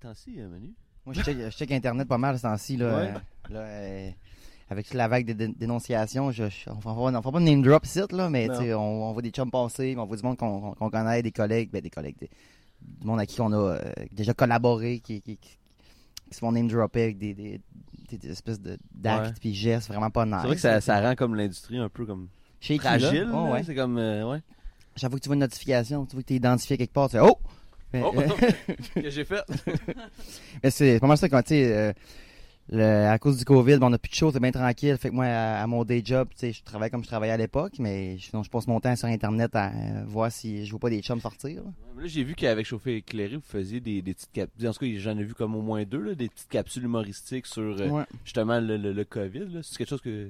ces temps-ci, euh, Manu? Moi, je check, je check Internet pas mal ce temps-ci. Là, Ouais. euh, là, euh, avec la vague de dé- dénonciations, je, je- on ne fera, pas- de name drop ici, là, mais on, on voit des chums passer, on voit du monde qu'on connaît, des collègues, ben, des collègues, des- du monde à qui on a euh, déjà collaboré, qui, qui, qui, qui se font name dropper avec des, des, des- des espèces de- d'actes puis gestes vraiment pas nice. C'est vrai que ça, ça rend comme l'industrie un peu comme là. fragile. Là. ouais. C'est comme. euh, ouais. Chaque fois que tu vois une notification, tu vois que tu es identifié quelque part, tu fais Oh! Mais, Oh! euh, que j'ai fait? Mais c'est pas mal ça quand tu sais, euh, à cause du COVID, ben, on a plus de choses, c'est bien tranquille. Fait que moi, à, à mon day job, tu sais, je travaille comme je travaillais à l'époque, mais sinon, je passe mon temps sur Internet à euh, voir si je vois pas des chums sortir. là. Ouais, mais Là, j'ai vu qu'avec Chauffé Éclairé, vous faisiez des, des petites capsules. En tout cas, j'en ai vu comme au moins deux, là, des petites capsules humoristiques sur euh, Ouais. justement le, le- le COVID. C'est quelque chose que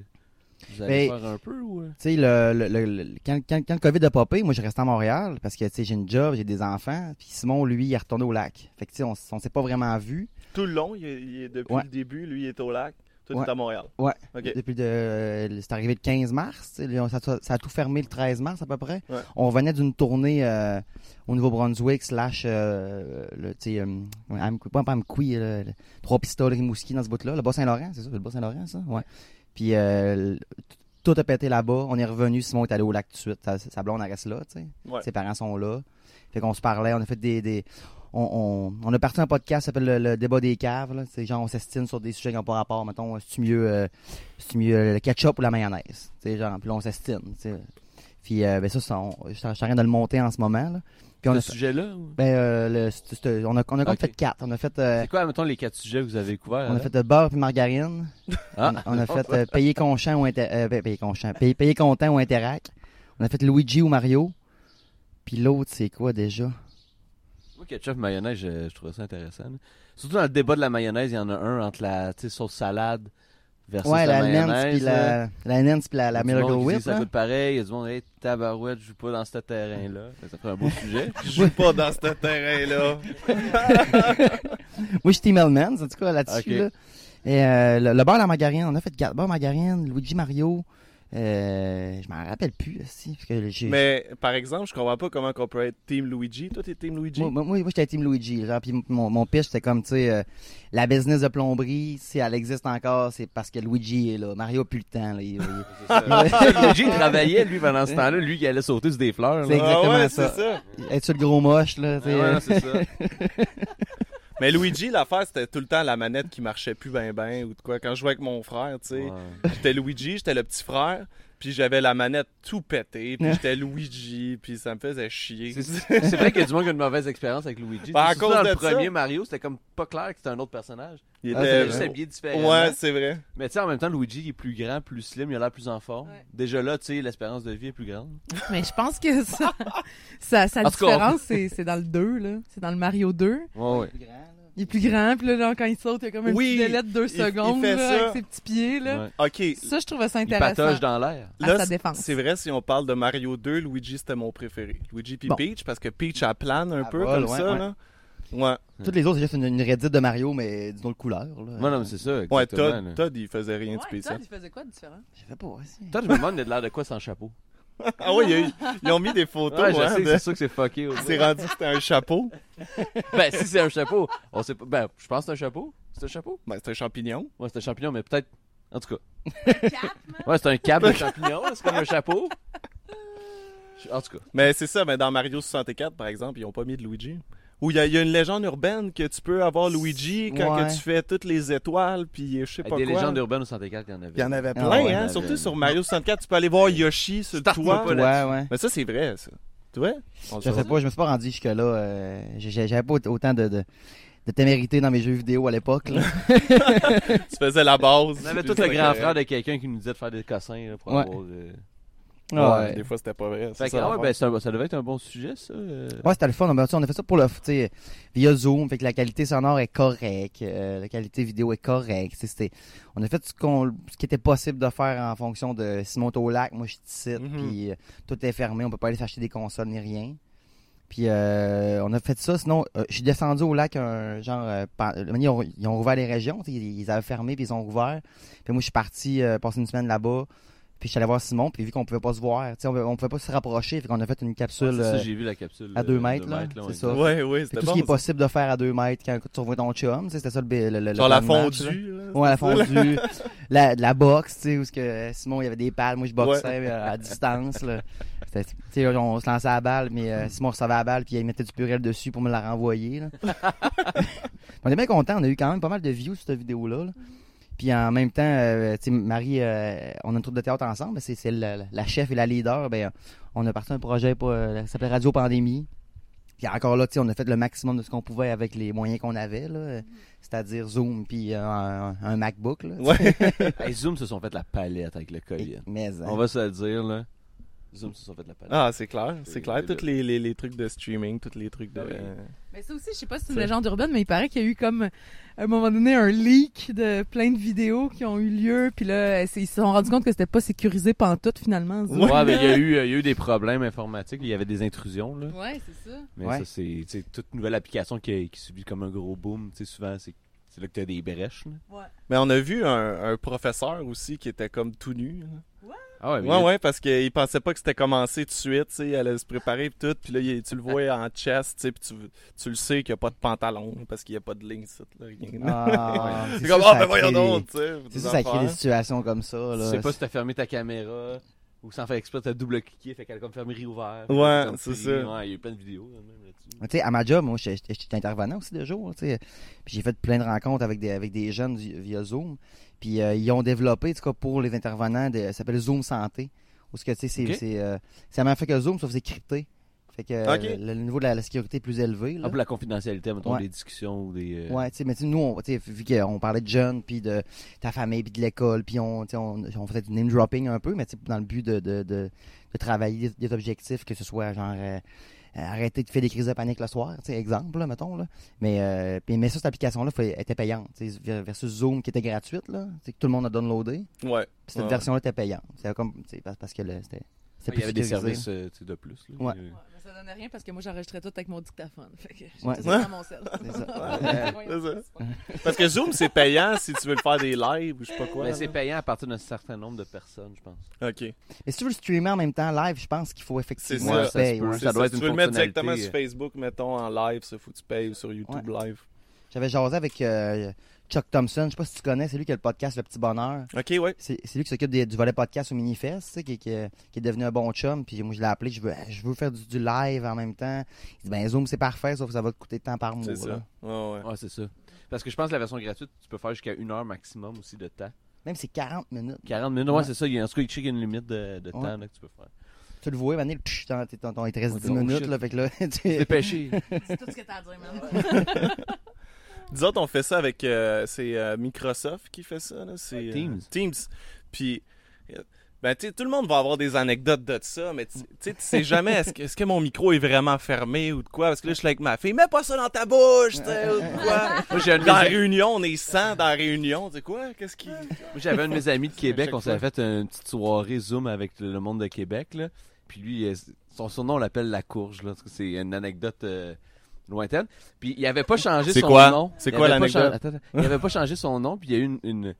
vous allez Ben, faire un peu ou. euh? Tu sais, le, le, le- le- quand, quand, quand le COVID a popé, moi, je resté à Montréal parce que, tu sais, j'ai une job, j'ai des enfants. Puis Simon, lui, il est retourné au lac. Fait que, tu sais, on, on s'est pas vraiment vu. Tout le long, il est, il est- depuis Ouais. le début, lui, il est au lac. Toi, Ouais. tu es à Montréal. Ouais. Depuis de, euh, c'est arrivé le 15 mars. Ça, ça a tout fermé le 13 mars à peu près. Ouais. On revenait d'une tournée euh, au Nouveau-Brunswick slash euh, le, tu sais, euh, pas Amqui, Trois Pistoles, Rimouski dans ce bout-là. Le Bas-Saint-Laurent, c'est ça? Le Bas-Saint-Laurent, ça? Ouais. Puis euh, tout a pété là-bas. On est revenu. Simon est allé au lac tout de suite. Sa, sa blonde, elle reste là, tu sais. Ouais. Ses parents sont là. Fait qu'on se parlait, on a fait des. des- on, on, on a parti un podcast qui s'appelle le, le débat des caves. C'est genre on s'estime sur des sujets qui n'ont pas rapport. Mettons, c'est mieux, euh, mieux euh, le ketchup ou la mayonnaise? Genre, puis là, on s'estime. Puis euh, ben ça, je suis en train de le monter en ce moment. Là. Puis on Ce sujet-là ben, euh, le- on a, on a fait quatre. On a fait, euh, C'est quoi, mettons, les quatre sujets que vous avez couverts on a là? fait euh, beurre puis margarine. Ah. On, on a fait euh, payer content ou payer payer, payer content ou Interac. On a fait Luigi ou Mario. Puis l'autre, c'est quoi déjà? Moi, ketchup mayonnaise, je, je trouvais ça intéressant. là. Surtout dans le débat de la mayonnaise, il y en a un entre la sauce salade versus Ouais, la, la Nance mayonnaise. puis là. la, la Nance puis la, la Miracle dit Whip. Ça coûte pareil. Il y a du monde, hey, tabarouette, je joue pas dans ce terrain-là. Ça ferait un beau sujet. Je joue pas dans ce terrain-là. Moi, je suis Team Hellman, en tout cas, là-dessus. Là. Et euh, le, le beurre à la margarine, on a fait quatre beurre margarine, Luigi Mario. Euh, je m'en rappelle plus, aussi. Parce que Mais par exemple, je comprends pas comment on peut être Team Luigi. Toi, t'es Team Luigi? Moi, moi, j'étais Team Luigi. Genre, puis mon, mon pitch, c'était comme, tu sais, euh, la business de plomberie, si elle existe encore, c'est parce que Luigi est là. Mario a plus le temps. Là. Il- Luigi il travaillait, lui, pendant ce temps-là. Lui, il allait sauter sur des fleurs. C'est exactement ah ouais, ça. c'est ça. être sur le gros moche, là. tu sais, Ah ouais, c'est ça. Mais Luigi, l'affaire, c'était tout le temps la manette qui marchait plus ben ben ou de quoi. Quand je jouais avec mon frère, tu sais, Ouais. j'étais Luigi, j'étais le petit frère, puis j'avais la manette tout pétée, puis j'étais Luigi, puis ça me faisait chier. C'est vrai qu'il y a du monde qui a une mauvaise expérience avec Luigi. Ben, à cause dans de le ça. premier Mario, c'était comme pas clair que c'était un autre personnage. Il Ah, était vrai. juste habillé différemment. Ouais, c'est vrai. Mais tu sais, en même temps, Luigi il est plus grand, plus slim, il a l'air plus en forme. Ouais. Déjà là, tu sais, l'espérance de vie est plus grande. Mais je pense que ça, ça, sa différence, c'est, c'est dans le 2, là. C'est dans le Mario 2. Ouais, ouais. Il est plus grand, puis là, genre, quand il saute, il y a comme un Oui, petit délai de deux il- il secondes, fait là, ça. avec ses petits pieds, là. Ouais. Ok, Ça, je trouvais ça Il intéressant. patauge dans l'air. à là, sa c'est- défense. c'est vrai si on parle de Mario 2, Luigi c'était mon préféré. Luigi puis Bon. Peach, parce que Peach elle plane un Elle peu vole, comme ouais, ça, ouais. là. Ouais, Toutes les autres, c'est juste une, une Reddit de Mario, mais d'une autre couleur. Là. Ouais, non, mais c'est ça. ouais Exactement, Todd, là. Todd, il faisait rien de Ouais, spécial. Todd, il faisait quoi de différent? Je sais pas, aussi. Todd, je me demande, il a de l'air de quoi sans chapeau. Ah eu- ils ont mis des photos, Ouais, je hein, sais, de- c'est sûr que c'est fucké. au c'est rendu que c'était un chapeau. Ben, si c'est un chapeau, on sait pas. Ben, je pense que c'est un chapeau. C'est un chapeau? Ben, c'est un champignon. Ouais, c'est un champignon, mais peut-être. En tout cas. Cap. Ouais, c'est un cap de champignon, c'est comme un chapeau. En tout cas. Mais c'est ça, mais dans Mario 64, par exemple, ils ont pas mis de Luigi. Où il y, a- il y a une légende urbaine que tu peux avoir Luigi quand Ouais. que tu fais toutes les étoiles, puis je sais pas des quoi. légendes urbaines au 64, il y en avait. Il y en avait Ah plein, ouais, hein. en Surtout sur Mario 64, tu peux aller voir Yoshi sur le toit. pas Ouais, ouais. Mais ça, c'est vrai, ça. Tu vois? On Je sais pas, je me suis pas rendu jusque-là. euh, j'ai- J'avais pas autant de, de, de témérité dans mes jeux vidéo à l'époque. là. Tu faisais la base. On avait tout le grand frère de quelqu'un qui nous disait de faire des cossins là, pour Ouais. avoir. euh, Ouais, des fois, c'était pas vrai. c'est Fait que, ça, ah ouais, ben, ça devait être un bon sujet, ça. euh. Ouais, c'était le fun. On a, on a fait ça pour le, tu sais, via Zoom. Fait que la qualité sonore est correcte. euh, la qualité vidéo est correcte. C'était- on a fait ce, qu'on, ce qui était possible de faire en fonction de Simon au lac. Moi, je suis ici. Mhm. Puis euh, tout est fermé. On peut pas aller s'acheter des consoles ni rien. Puis euh, on a fait ça. Sinon, euh, je suis descendu au lac un genre. euh, par- ils, ont, ils ont rouvert les régions. Ils, ils avaient fermé puis ils ont rouvert. Puis moi, je suis parti euh, passer une semaine là-bas. Puis je suis allé voir Simon, puis vu qu'on pouvait pas se voir, tu sais, on, on pouvait pas se rapprocher, fait qu'on a fait une capsule c'est ça, euh, j'ai vu la capsule. à euh, deux mètres, là, ouais, c'est ça. exact. Ouais, ouais, fait c'était tout bon. ce qui est possible de faire à deux mètres quand tu revois ton chum, c'était ça le, le, le Genre la match, là. fondue. Ouais, la fondue, la, la boxe, tu sais, où ce que Simon, il y avait des balles, moi je boxais euh, à distance, là. On se lançait à la balle, mais euh, Simon recevait la balle, puis il mettait du purel dessus pour me la renvoyer, là. on est bien content, on a eu quand même pas mal de views sur cette vidéo-là, là. Puis en même temps, euh, tu sais, Marie, euh, on a une troupe de théâtre ensemble, c'est c'est la, la chef et la leader, ben, on a parti un projet, pour, euh, ça s'appelait Radio Pandémie. Puis encore là, tu sais, on a fait le maximum de ce qu'on pouvait avec les moyens qu'on avait, là. C'est-à-dire Zoom puis euh, un, un MacBook, là. Ouais. Hey, Zoom se sont fait la palette avec le COVID. Mais, hein. On va se le dire, là. Zoom se sont fait la palette. Ah, c'est clair, c'est clair. Tous les, les, les trucs de streaming, tous les trucs de. Ah. Mais ça aussi, je sais pas si c'est une légende urbaine, mais il paraît qu'il y a eu comme, à un moment donné, un leak de plein de vidéos qui ont eu lieu. Puis là, ils se sont rendus compte que c'était pas sécurisé pantoute, finalement. Ouais, mais il y, a eu, il y a eu des problèmes informatiques. Il y avait des intrusions, là. Ouais, c'est ça. Mais Ouais. ça, c'est toute nouvelle application qui, qui subit comme un gros boom. Tu sais, souvent, c'est c'est là que tu as des brèches. là. Ouais. Mais on a vu un, un professeur aussi qui était comme tout nu. là. Ah ouais, mais Ouais, ouais, parce qu'il pensait pas que c'était commencé tout de suite, tu sais, il allait se préparer et tout, puis là, il- tu le vois en chest, tu sais, puis tu, tu le sais qu'il n'y a pas de pantalon, parce qu'il n'y a pas de ligne, ça, là, rien. Ah, c'est comme, ah, ben crée voyons donc, tu sais. C'est ça, ça crée des situations comme ça, Tu là. sais pas si t'as fermé ta caméra ou sans faire exprès, t'as double-cliqué, fait qu'elle a comme fermé réouvert. Ouais, c'est ça. Ouais, il y a eu plein de vidéos là, même là-dessus. Tu sais, à ma job, moi, j'étais intervenant aussi de jour, tu sais. Puis j'ai fait plein de rencontres avec des, avec des jeunes vi- via Zoom. Puis euh, ils ont développé, en tout cas, pour les intervenants, de- ça s'appelle Zoom Santé. Où ce que, tu sais, c'est c'est euh, la même fait que Zoom, sauf que c'est crypté. Fait que euh, Ok. le, le niveau de la, la sécurité est plus élevé, là. Ah, pour la confidentialité, mettons, Ouais. des discussions ou des. euh, Ouais, tu sais, mais tu sais, nous, on, vu qu'on parlait de jeunes, puis de ta famille, puis de l'école, puis on, on, on faisait du name dropping un peu, mais dans le but de, de, de, de travailler des, des objectifs, que ce soit genre euh, euh, arrêter de faire des crises de panique le soir, exemple, là, mettons, là. Mais, euh, mais ça, cette application-là, était payante, versus Zoom qui était gratuite, là, que tout le monde a downloadé. Puis Ouais. cette Ouais. version-là était payante. C'est comme, parce, que c'était. Il y avait des services euh, de plus. Là, Ouais. Ça donnait rien parce que moi, j'enregistrais tout avec mon dictaphone. Fait que j'étais Ouais. tout dans mon sel. C'est ça. C'est ça. Parce que Zoom, c'est payant si tu veux le faire des lives ou je sais pas quoi. Mais là. c'est payant à partir d'un certain nombre de personnes, je pense. Ok. Mais si tu veux le streamer en même temps live, je pense qu'il faut effectivement ça. le Ça ouais. Ça doit être si une tu veux le mettre directement euh. sur Facebook, mettons en live, ça faut que tu payes ou sur YouTube live. J'avais jasé avec euh, Chuck Thompson, je sais pas si tu connais, c'est lui qui a le podcast Le Petit Bonheur. Ok, ouais. C'est lui qui s'occupe du volet podcast au Minifest, tu sais, qui, qui, qui est devenu un bon chum. Puis moi, je l'ai appelé, je veux, je veux faire du, du live en même temps. Il dit, ben Zoom, c'est parfait, sauf que ça va te coûter de temps par mois. C'est ça. Ouais, ouais. Ouais, c'est ça. Parce que je pense que la version gratuite, tu peux faire jusqu'à une heure maximum aussi de temps. Même c'est 40 minutes. 40 minutes, ouais, Ouais. c'est ça. Il y a, en tout cas, il y a une limite de, de Ouais. temps là, que tu peux faire. Tu le vois, Mané, il te reste Ouais, 10 oh, minutes, là, fait que là, tu... Dépêché. C'est tout ce que t'as à dire, man. Nous autres, on fait ça avec. euh, c'est euh, Microsoft qui fait ça. Là. C'est, euh, Teams. Teams. Puis. Ben, tu sais, tout le monde va avoir des anecdotes de ça, mais tu tu sais, jamais est-ce que, est-ce que mon micro est vraiment fermé ou de quoi? Parce que là, je suis là avec ma fille, mets pas ça dans ta bouche, tu sais, ou de quoi? Moi, j'ai un de Dans mes- réunion, on est 100 dans la réunion. Tu sais quoi? Qu'est-ce qui. Moi, j'avais un de mes amis de Québec, on s'avait fait une petite soirée Zoom avec le monde de Québec. Là. Puis lui, son surnom, on l'appelle La Courge. Là, parce que c'est une anecdote euh, lointaine. Puis il avait pas changé son quoi? nom. C'est Il quoi avait pas l'anecdote? Il avait pas changé son nom, puis il y a eu une, une-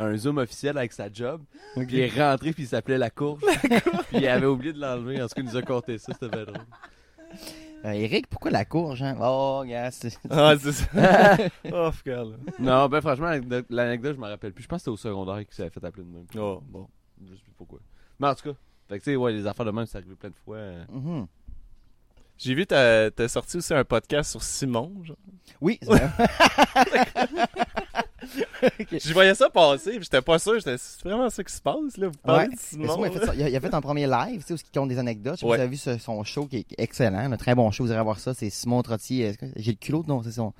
un Zoom officiel avec sa job. Puis il est rentré, puis il s'appelait La Courge. puis il avait oublié de l'enlever. En tout cas, il nous a compté ça, c'était bien drôle. Euh, Eric, pourquoi la courge, hein? Oh, gars, c'est... Ah, c'est ça. oh. Non, ben franchement, l'anecdote- je me rappelle plus. Je pense que c'était au secondaire qu'il s'avait fait appeler de même. Oh. Bon, je sais plus pourquoi. Mais en tout cas, fait que tu sais, ouais, les affaires de même, c'est arrivé plein de fois. euh. Mhm. J'ai vu, t'as t'as sorti aussi un podcast sur Simon. Genre. Oui, c'est vrai. Je voyais ça passer, j'étais pas sûr. J'étais, c'est vraiment ça qui se passe, là. Vous parlez Ouais. de Simon. Il, a fait là? ça- il a, fait un premier live, tu sais, où il compte des anecdotes. Je Ouais. vous avez vu ce- son show qui est excellent, un très bon show, vous irez voir ça. C'est Simon Trottier. J'ai le culot, non, c'est son.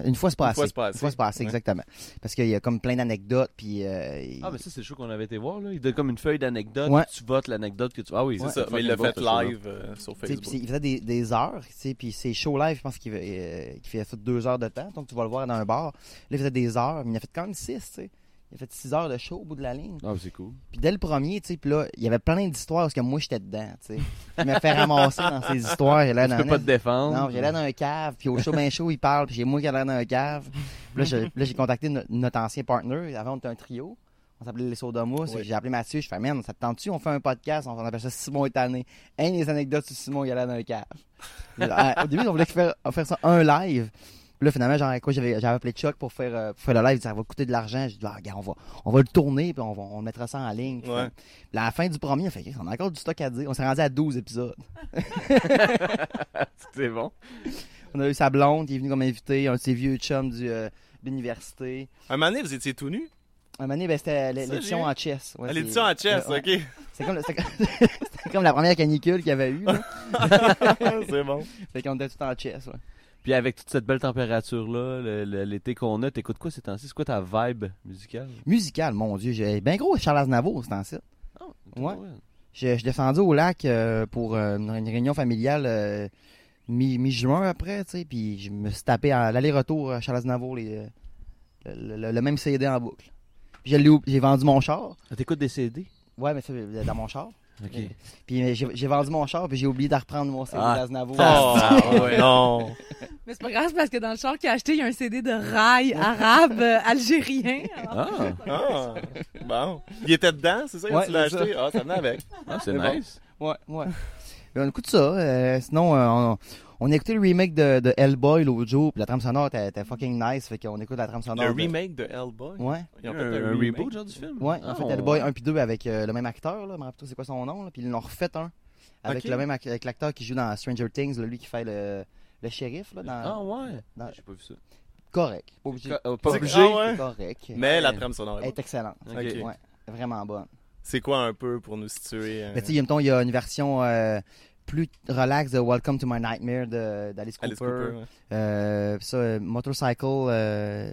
C'est Une fois, c'est pas Une assez. fois, c'est pas assez. Une fois, c'est pas assez, Ouais. exactement. Parce qu'il y a comme plein d'anecdotes, puis. euh, il- Ah, mais ça, c'est le show qu'on avait été voir, là. Il donne comme une feuille d'anecdotes, Ouais. tu votes l'anecdote que tu. Ah oui, C'est Ouais. ça, c'est mais il l'a fait live euh, sur Facebook. il faisait des, des heures, tu sais, puis ses shows live, je pense qu'il euh, qu'il fait deux heures de temps, donc tu vas le voir dans un bar. Là, il faisait des heures, mais il a fait quand même six, tu sais. Il a fait six heures de show au bout de la ligne. Ah, c'est cool. Puis dès le premier, tu sais, puis là, il y avait plein d'histoires parce que moi, j'étais dedans, tu sais. Il m'a fait ramasser dans ces histoires. J'ai l'air Tu d'un peux pas te défendre. Non, j'ai l'air d'un cave, puis au show ben show, il parle, puis j'ai moi qui ai l'air d'un cave. Puis là, j'ai- contacté no- notre ancien partner. Avant, on était un trio. On s'appelait les Sodamus. Oui. J'ai appelé Mathieu. Je fais, man, ça te tente-tu? On fait un podcast. On appelle ça Simon est tanné. Un des anecdotes sur Simon, il allait dans un cave. Au début, on voulait faire, faire ça un live. Là, finalement, genre, quoi, j'avais, j'avais appelé Chuck pour faire, euh, pour faire le live. Ça va coûter de l'argent. J'ai dit, ah, regarde, on va, on va le tourner, puis on, va, on mettra ça en ligne. Puis, Ouais. puis à la fin du premier, on fait, on a encore du stock à dire. On s'est rendu à 12 épisodes. C'est bon. On a eu sa blonde qui est venue comme invité, un de ses vieux chums du, euh, de l'université. Un moment donné, vous étiez tout nu? Un moment donné, ben, c'était l'édition en chess. Ouais, c'est- l'édition en chess, ouais. ok. C'est comme, comme- c'était comme la première canicule qu'il y avait eu. c'est bon. Fait qu'on était tout en chess. Ouais. Puis avec toute cette belle température-là, l'été qu'on a, t'écoutes quoi ces temps-ci? C'est quoi ta vibe musicale? Musical, mon Dieu. J'ai ben gros Charles Aznavour, c'est en ça. Ouais. Je, je descendu au lac euh, pour euh, une, réunion familiale euh, mi- mi-juin après, tu sais, puis je me suis tapé à l'aller-retour à Charles Aznavour les, le, le- le même CD en boucle. Puis j'ai vendu mon char. Ah, T'écoutes des CD? Ouais, mais ça, dans mon char. Ok. Puis j'ai vendu mon char, puis j'ai oublié de reprendre mon CD Ah. d'Aznavour. Oh, non. Mais c'est pas grave parce que dans le char qu'il a acheté, il y a un CD de rail arabe euh, algérien. Alors, Ah, Ah, bon. Il était dedans, c'est ça? Ouais, tu l'as acheté? Ah, ça venait avec. ah, c'est C'est bon. nice. Ouais, ouais. Mais on écoute ça. euh, sinon, euh, on, on a écouté le remake de, de Hellboy l'autre jour, puis la trame sonore était, était fucking nice, fait qu'on écoute la trame sonore. Le de- remake de Hellboy? Ouais, Ils ont un, fait un remake? reboot genre du film? ouais. Ah, en fait, on- Hellboy 1 puis 2 avec euh, le même acteur, là, je me rappelle pas c'est quoi son nom, là, puis ils l'ont refait un. Avec Ok. le même ac- avec l'acteur qui joue dans Stranger Things, là, lui qui fait le, le shérif, là, dans, Ah ouais? dans- J'ai pas vu ça. correct. Pas obligé. Co- Pas obligé. Ah ouais? Correct. Mais la trame sonore est est excellente. Ok. Ok. Ouais, vraiment bonne. C'est quoi un peu pour nous situer? euh, Mais tu sais, mettons, il y a une version euh, plus relax de Welcome to My Nightmare de- d'Alice Cooper. Alice Cooper, ouais. Euh, ça, euh, Motorcycle, euh,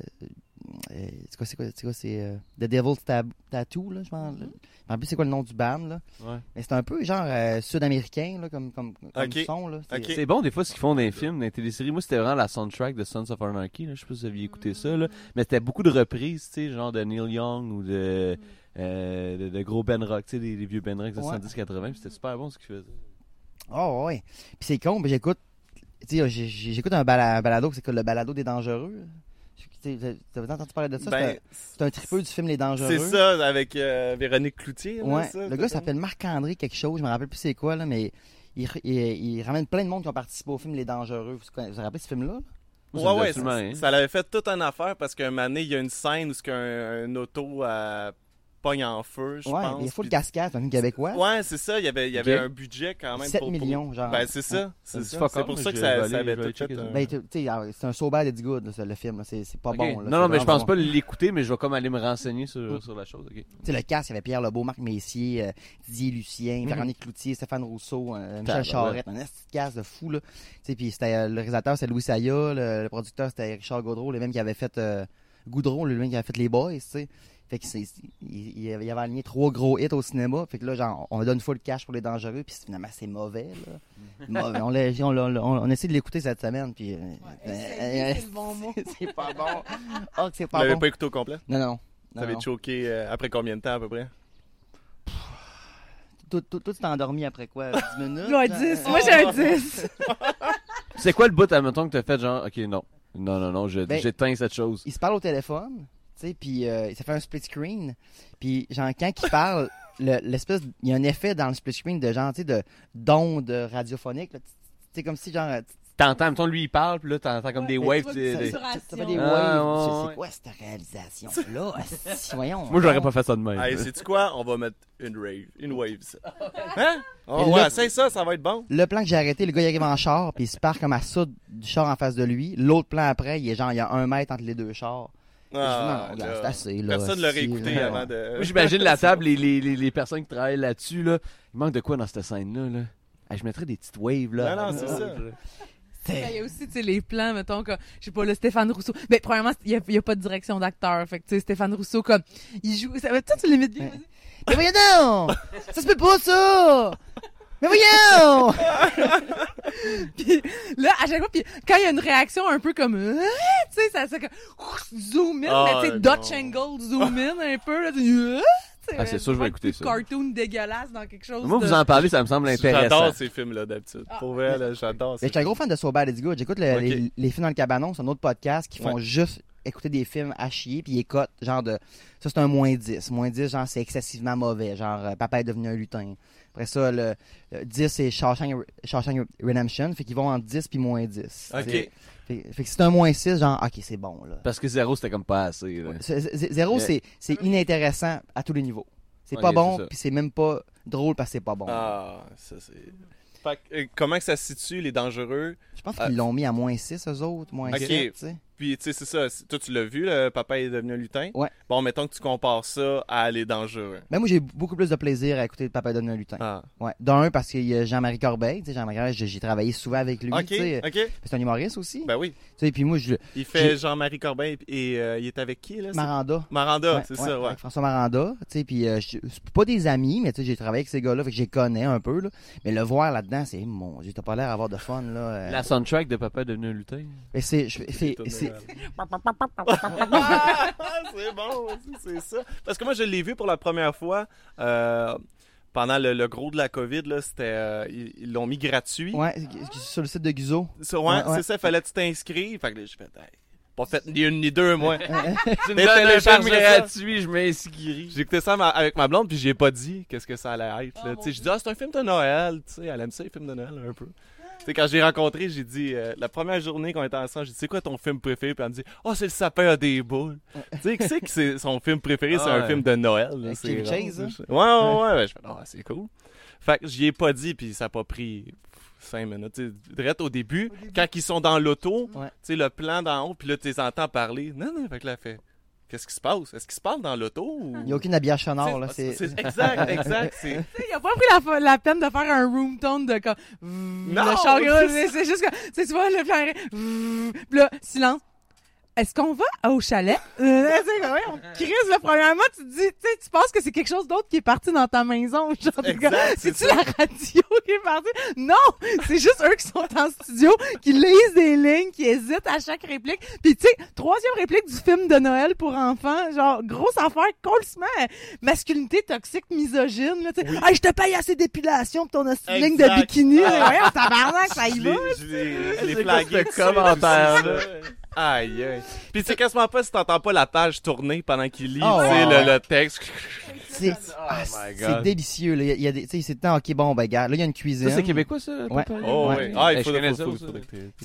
euh, c'est quoi, c'est quoi, c'est quoi, c'est euh, The Devil's Tab- Tattoo, là, je m'en je m'en rappelle plus c'est quoi le nom du band, là. Ouais. Mais c'est un peu genre euh, sud-américain, là, comme, comme, comme son, là. C'est- bon des fois ce qu'ils font dans les films, dans les téléséries. Moi, c'était vraiment la soundtrack de Sons of Anarchy. Là. Je sais pas si vous aviez écouté ça. Là. Mais c'était beaucoup de reprises, tu sais, genre de Neil Young ou de, euh, de, de gros Ben Rock, tu sais, des, des vieux Ben Rock de Ouais. 110-80. puis C'était super bon ce qu'ils faisaient. Oh, ouais. Puis c'est con, mais j'écoute, j'écoute un, bala- un balado, c'est que le balado des dangereux. T'as entendu parler de ça? Ben, C'est un- c'est un tripeux du film Les Dangereux. c'est ça, avec euh, Véronique Cloutier. là, Ouais, ça, le gars s'appelle Marc-André quelque chose, je me rappelle plus c'est quoi, là, mais il, il, il ramène plein de monde qui ont participé au film Les Dangereux. Vous vous vous rappelez ce film-là? Ouais, ouais, ça, ça l'avait fait toute une affaire parce qu'un moment donné, il y a une scène où qu'un un auto euh, pogne en feu, je ouais, pense. a full puis- cascade, c'est un film québécois. Ouais, c'est ça, il y avait, il y avait un budget quand même 7 pour, pour- millions, genre. Ben, c'est ça, c'est Ça C'est pour ça que ça, avait tout fait. un- Ben, c'est un so bad it's good, là, le film. C'est pas bon. là. non, non, mais je pense bon. pas l'écouter, mais je vais comme aller me renseigner sur, Mm. sur la chose. ok. Tu sais, le cast, il y avait Pierre Lebeau, Marc Messier, euh, Didier Lucien, Mhm. Véronique Cloutier, Stéphane Rousseau, euh, Michel. Charette, un petit cast de fou, là. Tu sais, puis c'était, euh, le réalisateur, c'était Louis Saya, le, producteur, c'était Richard Gaudreau, le même qui avait fait Goudreau, le même qui avait fait Les Boys, tu sais. Fait que c'est, il, il avait avait aligné trois gros hits au cinéma. Fait que là, genre, on donne full cash pour les dangereux, puis finalement, c'est mauvais, là. Mauvais. On, l'a- on, l'a- on, on essaie de l'écouter cette semaine, puis... euh, euh, c'est le bon mot. c'est pas bon. Oh, c'est Vous pas l'avez bon. pas écouté au complet? Non, non. avez non. choqué euh, après combien de temps à peu près? Tout, tout, tout s'est endormi après quoi? 10 minutes? Ouais, 10. Moi, j'ai un 10. C'est quoi le bout, admettons, que t'as fait genre, ok, non. Non, non, non, je- Ben, j'éteins cette chose. il se parle au téléphone, tu sais, puis euh, ça fait un split screen. Puis genre quand il parle, le- l'espèce, il y a un effet dans le split screen de genre, tu sais, de d'ondes radiophoniques. sais comme si genre, tu T'entends, mettons, lui il parle, puis là, t'entends comme des waves. tu des- des- ça- ça fait des waves. C'est- ouais. C'est quoi cette réalisation là Voyons. Moi, j'aurais pas fait ça de même. Hey, sais-tu quoi? On va mettre une rave. Une wave, ça. Hein? Oh, ouais, essaye ça, ça va être bon. Le plan que j'ai arrêté, le gars il arrive en char, puis il se part comme à ça du char en face de lui. L'autre plan après, il est genre, il y a un mètre entre les deux chars. Ah, Je dis, non, là. c'est assez, là. Personne l'aurait Si, écouté là. avant de. Moi, j'imagine la table, les, les, les, les personnes qui travaillent là-dessus, là. Il manque de quoi dans cette scène-là, là? Hey, je mettrais des petites waves, là. Non, non, c'est ça. Ben, Il y a aussi, tu sais, les plans, mettons, comme, je sais pas, le Stéphane Rousseau. Ben, premièrement, il y a, pas de direction d'acteur. Fait que, tu sais, Stéphane Rousseau, comme, il joue, ça toi, tu l'imites bien. Mais voyons donc! Ça se peut pas, ça! Mais voyons! Puis là, à chaque fois, puis quand il y a une réaction un peu comme, Ah tu sais, ça, ça, comme, ouf, zoom in, Ah, mais tu sais, non. Dutch angle, zoom in un peu, là, tu Ah Tu sais, Ah, c'est sûr, je vais écouter ça. cartoon dégueulasse dans quelque chose. Moi, de... vous en parlez, ça me semble intéressant. J'adore ces films-là d'habitude. Ah. Pour vrai, là, j'adore Mais je suis un gros fan de So Bad It's Good. J'écoute le- les, les films dans le cabanon, c'est un autre podcast qui font Ouais. juste écouter des films à chier, puis il écoute, genre de. Ça, c'est un moins 10. Moins 10, genre, c'est excessivement mauvais. Genre, euh, papa est devenu un lutin. Après ça, le, le 10, c'est Shawshank, Shawshank Redemption. Fait qu'ils vont entre 10 puis moins 10. Ok. Fait, fait que si c'est un moins 6, genre, ok, c'est bon, là. Parce que zéro, c'était comme pas assez. là. C'est- c'est- Zéro, Euh, c'est c'est inintéressant à tous les niveaux. C'est Ok, pas bon, puis c'est même pas drôle parce que c'est pas bon. Ah, ça c'est. Fait que, euh, comment que ça se situe, les dangereux? Je pense Ah. qu'ils l'ont mis à moins 6, eux autres, moins Ok. 7, tu sais. Puis, tu sais, c'est ça. Toi, tu l'as vu, le papa est devenu un lutin? Ouais. Bon, mettons que tu compares ça à les dangereux. Ben, moi, j'ai beaucoup plus de plaisir à écouter Papa donne un lutin. Ah. Ouais. D'un, parce qu'il y a Jean-Marie Corbeil. Tu sais, Jean-Marie Corbeil, j'ai j'ai travaillé souvent avec lui. Ok. C'est un humoriste aussi. Ben oui. Tu sais, puis moi, je. Il fait J'ai- Jean-Marie Corbeil et euh, il est avec qui, là? Maranda. Maranda, Ouais, c'est ouais, ça, ouais. avec François Maranda, tu sais, puis euh, je- c'est pas des amis, mais tu sais, j'ai travaillé avec ces gars-là, fait que je les connais un peu, là. Mais le voir là-dedans, c'est, mon Dieu, t'as pas l'air d'avoir de fun, là. euh. La soundtrack de Papa est devenu un lutin. Mais c'est, c'est, c'est. Ah, c'est bon, c'est ça. Parce que moi, je l'ai vu pour la première fois euh, pendant le, le gros de la COVID. Là, c'était, euh, ils l'ont mis gratuit. ouais, sur le site de Guzo. Ça, ouais, Ouais, ouais. c'est ça, fallait que tu t'inscrives. Fait que là, j'ai fait, hey, pas fait ni une ni deux, moi. Tu me Mais donnes un télécharge gratuit, je m'inscris. J'ai écouté ça ma- avec ma blonde, puis j'ai pas dit qu'est-ce que ça allait être. Oh, Là. sais, j'ai dit, ah, c'est un film de Noël. Tu sais, elle aime ça, les films de Noël, un peu. Sais, quand j'ai rencontré, j'ai dit, euh, la première journée qu'on était ensemble, j'ai dit, c'est quoi ton film préféré? Puis elle me dit, oh, c'est Le sapin a des boules. tu sais, qui c'est que c'est son film préféré, c'est un ouais. film de Noël. là, c'est Chase, hein? Ouais, ouais, ouais. Ben, je fais, ah, c'est cool. Fait que j'y ai pas dit, puis ça a pas pris cinq minutes. Tu sais, direct au début, quand ils sont dans l'auto, Ouais. tu sais, le plan d'en haut, puis là, tu les entends parler. Non, non, fait que là, fait, qu'est-ce qui se passe? Est-ce qu'ils se parlent dans l'auto? ou- Il n'y a aucun habillage sonore, là. c'est C'est, c'est exact, exact. C'est Il a pas pris la, peine de faire un room tone de comme. Non, le char c'est juste que. Tu sais, tu vois, le. Puis là, silence. Est-ce qu'on va au chalet? Euh, tu sais, ouais, on crise, là, premièrement, tu te dis, tu sais, tu penses que c'est quelque chose d'autre qui est parti dans ta maison. C'est-tu la radio qui est partie? Non! C'est juste eux qui sont en studio, qui lisent des lignes, qui hésitent à chaque réplique. Puis tu sais, troisième réplique du film de Noël pour enfants, genre, grosse affaire, complètement masculinité toxique, misogyne, là, tu sais. Hey, je te paye assez d'épilation pour ton ligne de bikini. Ouais, on tabarnak, ça y je va. l'ai- je l'ai- flagué ce Aïe, aïe. Puis c'est quasiment pas si t'entends pas la page tourner pendant qu'il lit, Oh, tu sais, ouais. le, le texte. c'est, Oh ah, délicieux, là. Il y a, il y a des, tu sais, c'est temps, ok, bon, ben, gars, là, il y a une cuisine. C'est québécois, ça, Ouais. Oh, Ouais. ouais. Ah, il Eh, faut, ça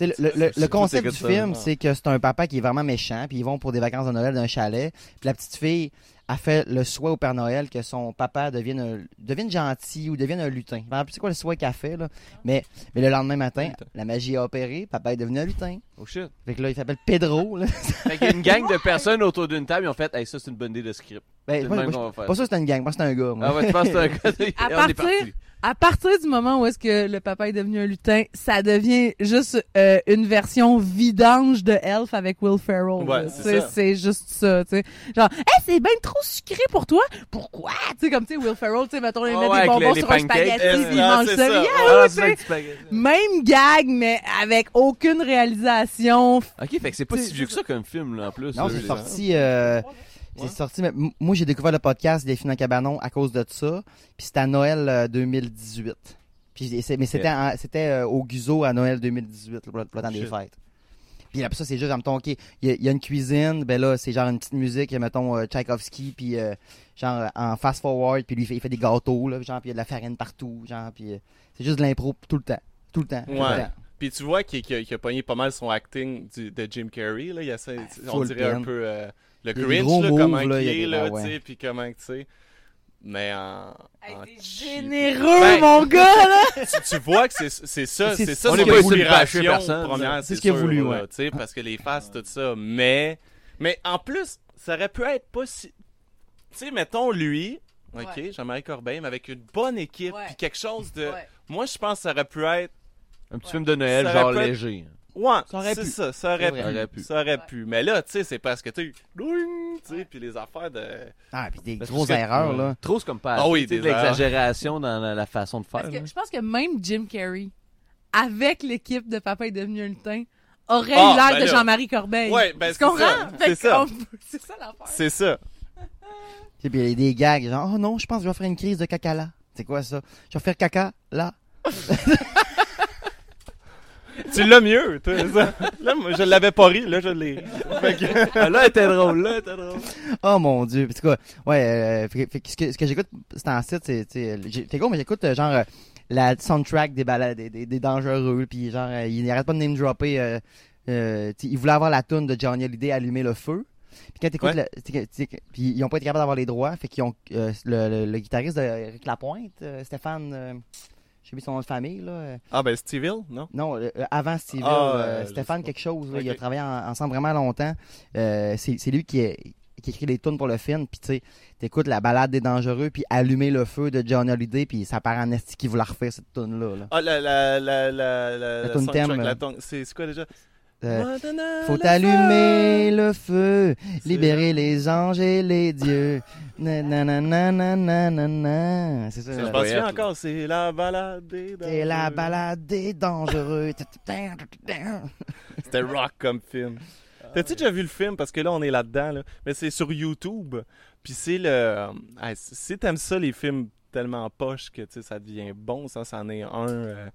le, le- le- le concept du film, c'est que c'est un papa qui est vraiment méchant, puis ils vont pour des vacances de Noël d'un chalet. Puis la petite fille a fait le souhait au Père Noël que son papa devienne, un- devienne gentil ou devienne un lutin. Je me rappelle plus c'est quoi le souhait qu'elle a fait, là. Mais, mais le lendemain matin, Lutin. la magie a opéré, papa est devenu un lutin. Oh shit. Fait que là, il s'appelle Pedro, là. Fait qu'il y a une gang de personnes autour d'une table, ils ont fait, hey, ça, c'est une bonne idée de script. Ben, C'est moi, le même qu'on va faire. pas ça, c'est une gang, moi, c'est un gars. moi. Ah ouais, tu penses que c'est un gars. À partir- parti. À partir du moment où est-ce que le papa est devenu un lutin, ça devient juste euh, une version vidange de Elf avec Will Ferrell. Ouais, c'est juste ça, tu sais. Genre, hey, c'est bien trop sucré pour toi. Pourquoi? Tu sais, comme, tu sais, Will Ferrell, tu sais, mettons, il Ouais, met ouais, des bonbons les- sur les un spaghetti, Euh, il ah, mange c'est ça. ça. Yeah, Ah. Même gag, mais avec aucune réalisation. Ok, fait que c'est pas si vieux que ça comme film, là, en plus. Non, c'est sorti. euh, c'est sorti. mais moi, j'ai découvert le podcast des en cabanon à cause de ça. Puis c'était à Noël euh, 2018. Puis c'est- mais c'était euh, au Guzo à Noël 2018, là, pour le, temps des fêtes. Puis après ça, c'est juste, mettons, OK, il y, a- il y a une cuisine, ben là, c'est genre une petite musique, mettons, euh, Tchaïkovski, puis euh, genre euh, en fast-forward, puis lui, il fait, il fait des gâteaux, là, genre, puis il y a de la farine partout, genre, puis euh, c'est juste de l'impro tout le temps. Tout le temps. Ouais. Puis tu vois qu'il a, a pogné pas mal son acting du- de Jim Carrey. Là. Il y a ça, on dirait un peu euh, le gros là, comment là, il est, là, ah tu sais, puis comment, tu sais. Mais en. Hey, en t'es cheap. généreux, Ben- mon gars, là! tu, tu vois que c'est c'est ça, C'est- c'est ça on son est pas ici pour bâcher inspiration personne, première. C'est c'est ce qu'il a voulu, ouais. tu sais, parce que les faces, tout ça. Mais, mais en plus, ça aurait pu être pas si. Tu sais, mettons lui, ok, Ouais. Jean-Marie Corbeil, mais avec une bonne équipe, puis quelque chose de. Ouais. Moi, je pense que ça aurait pu être. Un petit film de Noël, Ça genre être- léger. Ouais, Ça aurait c'est pu. ça, ça aurait pu. Ça aurait pu. ça aurait Ouais. pu. Mais là, tu sais, c'est parce que tu sais, doing, tu sais, puis les affaires de. Ah, puis des Parce grosses erreurs, là. Trop, c'est comme pas Ah oui, des de l'exagération dans la, la façon de faire. Parce là. que je pense que même Jim Carrey, avec l'équipe de Papa est devenu un lutin, aurait Ah, eu l'air ben de. Jean-Marie Corbeil. Ouais, ben tu c'est comprends? ça, c'est ça. C'est ça l'affaire. C'est ça. Et puis il y a des gags, genre, oh non, je pense que je vais faire une crise de caca là. C'est quoi ça? Je vais faire caca là. Tu l'as mieux, toi. ça. Là, moi, je l'avais pas ri, là, je l'ai ri. Fait que- Ah, là, elle était drôle, là, elle était drôle. Oh mon dieu. Puis, en tout cas, ouais, euh, fait, fait que ce que, ce que j'écoute, c'est en site, c'est, j'ai- t'es gros, mais j'écoute, euh, genre, euh, la soundtrack des balades, des, des, des dangereux, puis genre, euh, il arrête pas de name dropper, euh, euh, tu sais, il voulait avoir la tune de Johnny Hallyday, Allumer le feu. Puis quand t'écoutes, le- tu sais, tu sais, puis ils ont pas été capables d'avoir les droits, fait qu'ils ont, euh, le, le, le guitariste de Eric Lapointe, euh, Stéphane, euh, sais plus son nom de famille, là. euh, Ah, ben, Steve Hill, non? non, euh, euh, avant Steve Hill, Ah, euh, euh, Stéphane quelque chose, là, il a travaillé en- ensemble vraiment longtemps. Euh, c'est lui qui, est- qui écrit les tunes pour le film, puis tu sais, t'écoutes la balade des dangereux, puis Allumer le feu de John Holiday, puis ça part en esti qui voulait refaire cette tune là. Ah, la, la, la, la, la, La la thème, c'est quoi déjà? Euh, faut le allumer feu. le feu, libérer les anges et les dieux. C'est ça. Je là. encore, c'est la balade des C'est la balade des dangereux. C'était rock comme film. T'as-tu déjà vu le film? Parce que là, on est là-dedans. Là. Mais c'est sur YouTube. Puis c'est le... Ah, si t'aimes ça, les films tellement poches que tu sais, ça devient bon, ça, c'en est un. euh.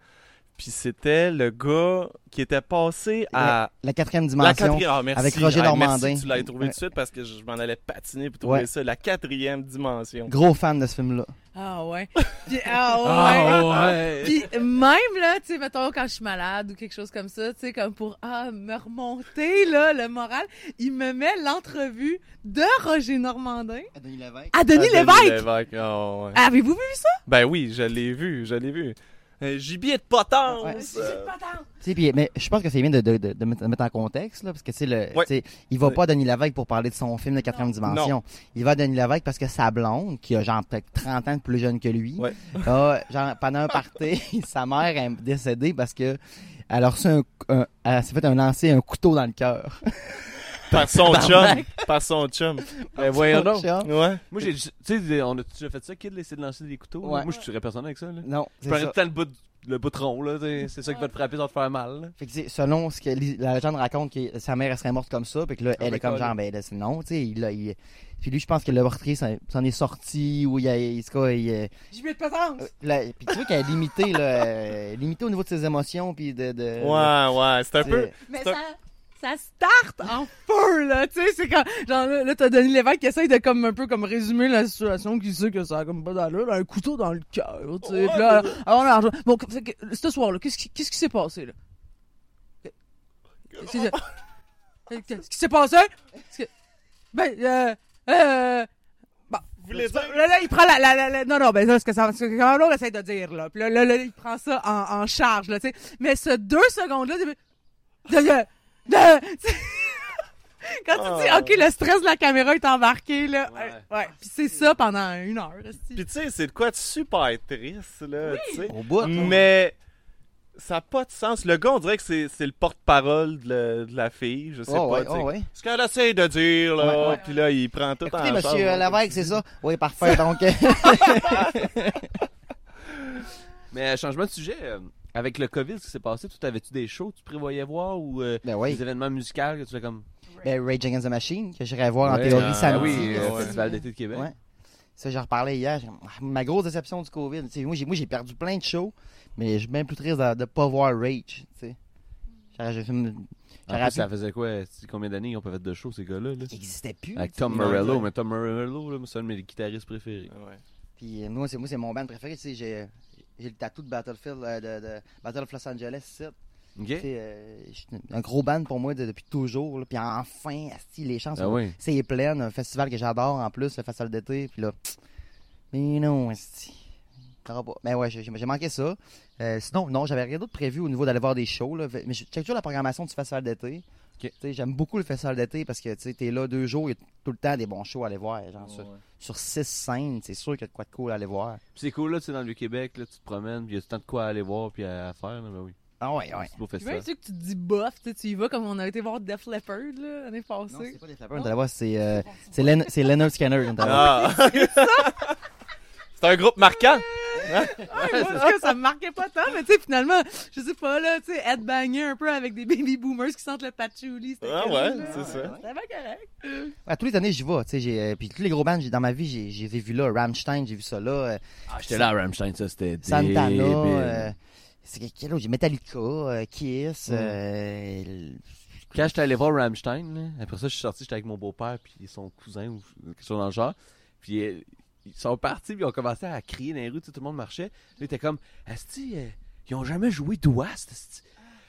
Puis c'était le gars qui était passé à... La quatrième La dimension. quatrième... ah, merci. avec Roger Ah, Normandin. Merci, tu l'as trouvé Ouais. tout de suite parce que je, je m'en allais patiner pour trouver Ouais. ça. La quatrième dimension. Gros fan de ce film-là. Ah ouais. Puis, ah ouais. Ah, ouais. Puis même là, tu sais, mettons quand je suis malade ou quelque chose comme ça, tu sais, comme pour ah me remonter là le moral, il me met l'entrevue de Roger Normandin Denis Lévesque. à Denis Lévesque. Lévesque, ah, ouais. Avez-vous vu ça? Ben oui, je l'ai vu, je l'ai vu. Euh, gibier de potence! Ouais. euh, Tu sais, puis, mais je pense que c'est bien de, de, de, de mettre, de mettre en contexte, là, parce que, tu sais, le, Ouais. il va Ouais. pas à Denis Lévesque pour parler de son film de quatrième dimension. Il va à Denis Lévesque parce que sa blonde, qui a genre peut-être 30 ans de plus jeune que lui, Ouais. a, genre, pendant un party, sa mère est décédée parce que elle a reçu un, un- elle s'est fait un lancer un couteau dans le cœur. Par son chum. Par son chum. Ben, voyons donc. Ouais. Moi, j'ai, tu sais, on a déjà fait ça, Kid, essayer de lancer des couteaux. Ouais. Moi, je tuerais personne avec ça, là. Non, Je prendrais ça. tout le temps le bout, le bout de rond, là. t'sais, C'est ça qui va te frapper sans te faire mal, là. Fait que, tu sais, selon ce que la légende raconte, que sa mère elle serait morte comme ça, puis que là, elle ben, est comme colle. genre, ben là, c'est non, tu sais, il, a- il- puis lui, je pense que le meurtrier s'en s'en est sorti, ou il a, il, il, euh, J'ai vu de potence. là, puis tu vois qu'elle est limitée, là, euh, limitée au niveau de ses émotions, puis de, de Ouais, ouais. C'est un peu. Mais C'est ça ça start en feu là, tu sais, c'est quand genre là, là, t'as Denis Lévesque qui essaye de comme un peu comme résumer la situation, qui sait que ça a comme pas d'allure, un couteau dans le cœur, tu sais. Ouais, là, ouais. alors bon, fait que, ce soir là, qu'est-ce qui qu'est-ce qui s'est passé là? Qu'est-ce qui- s'est passé? Que- Ben euh euh Vous voulez dire? Là, là, il prend la, la, la, la- non, non, ben, là, ce que ça, ce que Carlo essaie de dire, là. Puis là, là, là, il prend ça en, en charge, là, tu sais. Mais ce deux secondes-là, de, de, tu quand tu dis, Ah. OK, le stress de la caméra est embarqué, là. Ouais. Puis c'est ça pendant une heure. Puis tu sais, c'est de quoi de super triste, là, tu sais. au bout. là. Mais ça n'a pas de sens. Le gars, on dirait que c'est c'est le porte-parole de, la- de la fille, je sais Oh, pas. ouais, oh, ouais. Ce qu'elle essaie de dire, là, Ouais, ouais. puis là, il prend tout Écoutez, en monsieur charge, là, Lévesque, c'est ça? Oui, parfait, donc... Mais euh, changement de sujet, euh, avec le COVID, ce qui s'est passé, tout avais-tu des shows que tu prévoyais voir ou euh, ben oui. des événements musicaux que tu fais comme? Ben, Rage Against the Machine, que j'irais voir en théorie ah, samedi. oui, euh, euh, ouais. Festival d'été de Québec. Ouais. Ça, j'en reparlais hier. J'ai- Ma grosse déception du COVID. tu sais, moi, j'ai, moi, j'ai perdu plein de shows, mais je suis bien plus triste de ne pas voir Rage. tu sais. J'aurais, j'ai fait une- En j'aurais plus, pu- ça faisait quoi tu Combien d'années ils ont pas fait de shows, ces gars-là là? Il n'existait plus. Avec tu. Tom Morello, ouais. mais Tom Morello, c'est un de mes guitaristes préférés. Ouais. Puis euh, moi, c'est, moi, c'est mon band préféré. tu sais, J'ai, j'ai le tatou de Battlefield, euh, de, de Battle of Los Angeles. ici. Ok? Tu sais, euh, c'est un gros band pour moi de- depuis toujours. là. Puis enfin, asti, les chances Ah oui. C'est plein, un festival que j'adore en plus, le festival d'été. Puis là, mais non, pas. Mais ouais, j'ai j'ai manqué ça. Euh, sinon, non, j'avais rien d'autre prévu au niveau d'aller voir des shows. Là. Mais je check toujours la programmation du festival d'été. J'aime beaucoup le festival d'été parce que tu es là deux jours, il y a tout le temps des bons shows à aller voir. Genre, sur, sur six scènes, c'est sûr qu'il y a de quoi de cool à aller voir. Puis c'est cool, là, tu sais, dans le Vieux-Québec, là, tu te promènes, puis il y a tout le temps de quoi aller voir, puis à, à faire, là, ben oui. Ah ouais, ouais. C'est beau Puis même festival. tu sais que tu te dis bof, tu y vas comme on a été voir Def Leppard, là, l'année Non, passée. c'est pas des flappers, on est allé voir, c'est euh, c'est Len- Leonard Scanner. Ah. c'est un groupe marquant. Ouais, moi, que ça me marquait pas tant, mais tu sais, finalement, je sais pas, là, tu sais, headbanger un peu avec des baby boomers qui sentent le patchouli. c'était Ah ouais, c'est ça. C'était bien correct. À tous les années, j'y vais. tu sais, j'ai, euh, Puis tous les gros bands, dans ma vie, j'ai vu là. Rammstein, j'ai vu ça là. euh, Ah, j'étais là à Rammstein, ça, c'était Santana. euh, C'est quel autre? J'ai Metallica, euh, Kiss, Mm. euh, Quand j'étais allé voir Rammstein, là, après ça, je suis sorti, j'étais avec mon beau-père puis son cousin ou quelque chose dans le genre. Puis euh, ils sont partis, puis ils ont commencé à crier dans les rues, tout le monde marchait. Là, était comme, Asti, euh, ils ont jamais joué d'Ouest, Asti.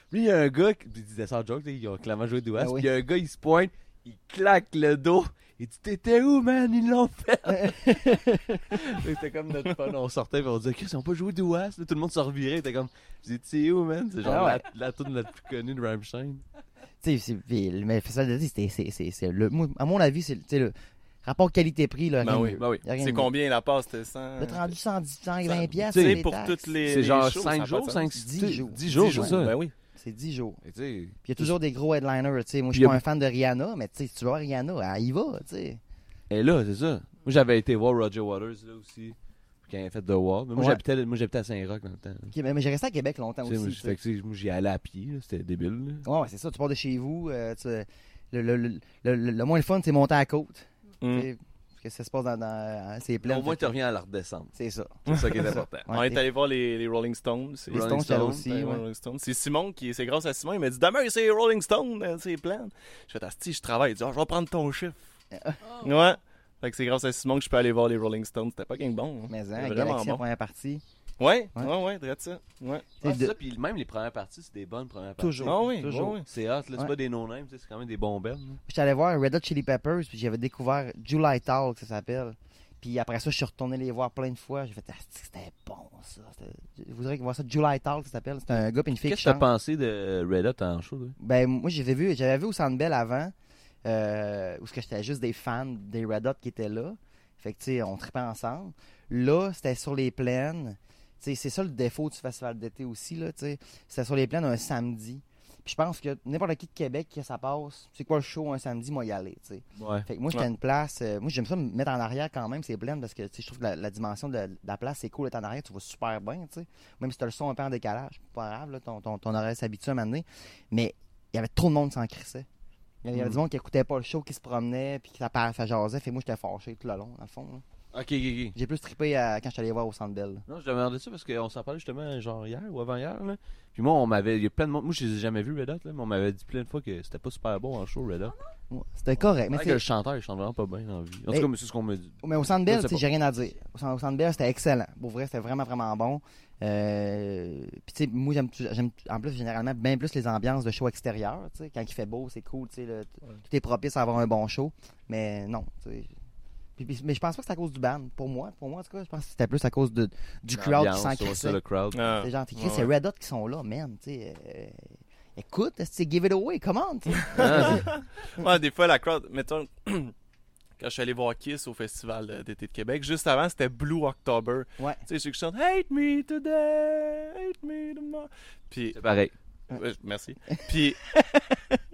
Puis il y a un gars, qui- il disait ça en joke, ils ont clairement joué d'Ouest. Ah. Puis il y a un gars, il se pointe, il claque le dos. Il dit, t'étais où, man? Ils l'ont fait. C'était comme notre fun. On sortait, puis on disait, Chris, ils ont pas joué d'Ouest. Là, Tout le monde se revirait. C'était comme, je dis, t'es où, man? C'est genre Ah ouais. la, la tune la plus connue de Rammstein. tu sais, mais le festival de c'est, c'est, c'est le, à mon avis, c'est, le rapport qualité-prix, là. Ben rien de oui, ben oui. C'est de combien la passe? C'était mieux. 100? Vous êtes rendu 110, 120 piastres, Tu sais, c'est pour taxes. toutes les. C'est les genre shows, 5 ça a pas jours, de 5, sens. 10 jours. 10 jours, 10 c'est ça. Ben oui. C'est 10 jours. Et tu sais, Puis il y a toujours des gros headliners, tu sais. Moi, je suis pas un fan de Rihanna, mais tu sais, si tu veux voir Rihanna, elle y va, tu sais. Et là, c'est ça. Moi, j'avais été voir Roger Waters là aussi. Quand il a fait The Wall. Mais moi, Ouais. j'habitais, moi, j'habitais à Saint-Roch dans le temps. Mais, mais j'ai resté à Québec longtemps aussi. moi, fait moi, j'y allais à pied. C'était débile. là. Ouais, ouais, c'est ça. Tu pars de chez vous. euh, tu- le, le, le, le, le moins le fun, c'est monter à la côte. Mm. tu sais, Parce que ça se passe dans, dans c'est plein. Au moins, tu reviens à la redescendre. C'est ça. C'est ça qui est important. Ouais, On est allé voir les, les Rolling Stones. C'est Les Rolling Stones, Stones, aussi. Ouais, ouais. Rolling Stones. C'est Simon qui, c'est grâce à Simon, il m'a dit demain c'est Rolling Stone, euh, c'est plein. Je fais Asti, je travaille. Il dit Ah, je vais prendre ton chiffre. Ouais. Fait que c'est grâce à Simon que je peux aller voir les Rolling Stones. C'était pas gang bon. hein. Mais hein, vraiment Galaxy en bon. première partie. Ouais, Ouais. ouais, ouais, drette ça. Ouais. Ouais, C'est de- ça. Puis même les premières parties, c'est des bonnes premières parties. Toujours. Ah oui, Toujours. ouais. C'est hot, là. C'est Ouais. pas des no-names, c'est quand même des bons là. J'étais allé voir Red Hot Chili Peppers, puis j'avais découvert July Talk, ça s'appelle. Puis après ça, je suis retourné les voir plein de fois. J'ai fait, ah, c'était bon, ça? C'était- Vous voudrez voir ça, July Talk, ça s'appelle. C'est un gars et une fille Qu'est-ce que t'as pensé de Red Hot en show, là? Ben, moi, j'avais vu, j'avais vu au Sandbell avant, euh, où ce que j'étais juste des fans des Red Hot qui étaient là. Fait que, tu sais, on tripait ensemble. Là, c'était sur les plaines. C'est ça le défaut du festival d'été aussi. C'était sur les plaines un samedi. Puis je pense que n'importe qui de Québec que ça passe, c'est quoi le show un samedi, moi y aller. Ouais. Fait que moi, j'étais Ouais. une place. euh, moi, j'aime ça me mettre en arrière quand même, c'est plein parce que je trouve que la, la dimension de, de la place, c'est cool d'être en arrière, tu vas super bien, tu sais. Même si tu as le son un peu en décalage, pas grave, là, ton, ton, ton oreille s'habitue à m'amener. Mais il y avait trop de monde qui s'en crissait. Il y avait Mm. du monde qui écoutait pas le show, qui se promenait, puis qui ça, ça jasait. Fait que moi, j'étais fâché tout le long, dans le fond. là. Ok, ok, ok. J'ai plus trippé quand je suis allé voir au Centre Bell. Non, je demandais ça parce qu'on s'en parlait justement genre hier ou avant-hier. Là. Puis moi, on m'avait. Il y a plein de monde. Moi, je les ai jamais vus, Red Hot, là, mais on m'avait dit plein de fois que c'était pas super bon en show, Red Hot. Ouais, C'était correct. Mais que le chanteur, il chante vraiment pas bien en vie. En tout cas, c'est ce qu'on me dit. Mais au Centre Je Bell, j'ai rien à dire. Au Centre, Bell, c'était excellent. Pour vrai, c'était vraiment, vraiment bon. Euh, Puis, tu sais, moi, j'aime, j'aime en plus, généralement, bien plus les ambiances de show extérieur. Tu sais, quand il fait beau, c'est cool. Tu sais, tout est propice à avoir un bon show. Mais non, tu sais. Puis- puis- mais je pense pas que c'est à cause du band. Pour moi, pour moi, en tout cas, je pense que c'était plus à cause de, du crowd qui s'en crissait. le crowd. Ah, C'est genre, t'es ouais, Chris, c'est. Red Hot qui sont là, man. Euh, écoute, c'est give it away, come on. tu sais. Ah, Ouais, des fois, la crowd, mettons, quand je suis allé voir Kiss au Festival euh, d'été de Québec, juste avant, c'était Blue October. Ouais. Tu sais, ceux qui chantent Hate me today, hate me tomorrow. Puis, c'est pareil. ouais, merci. Puis,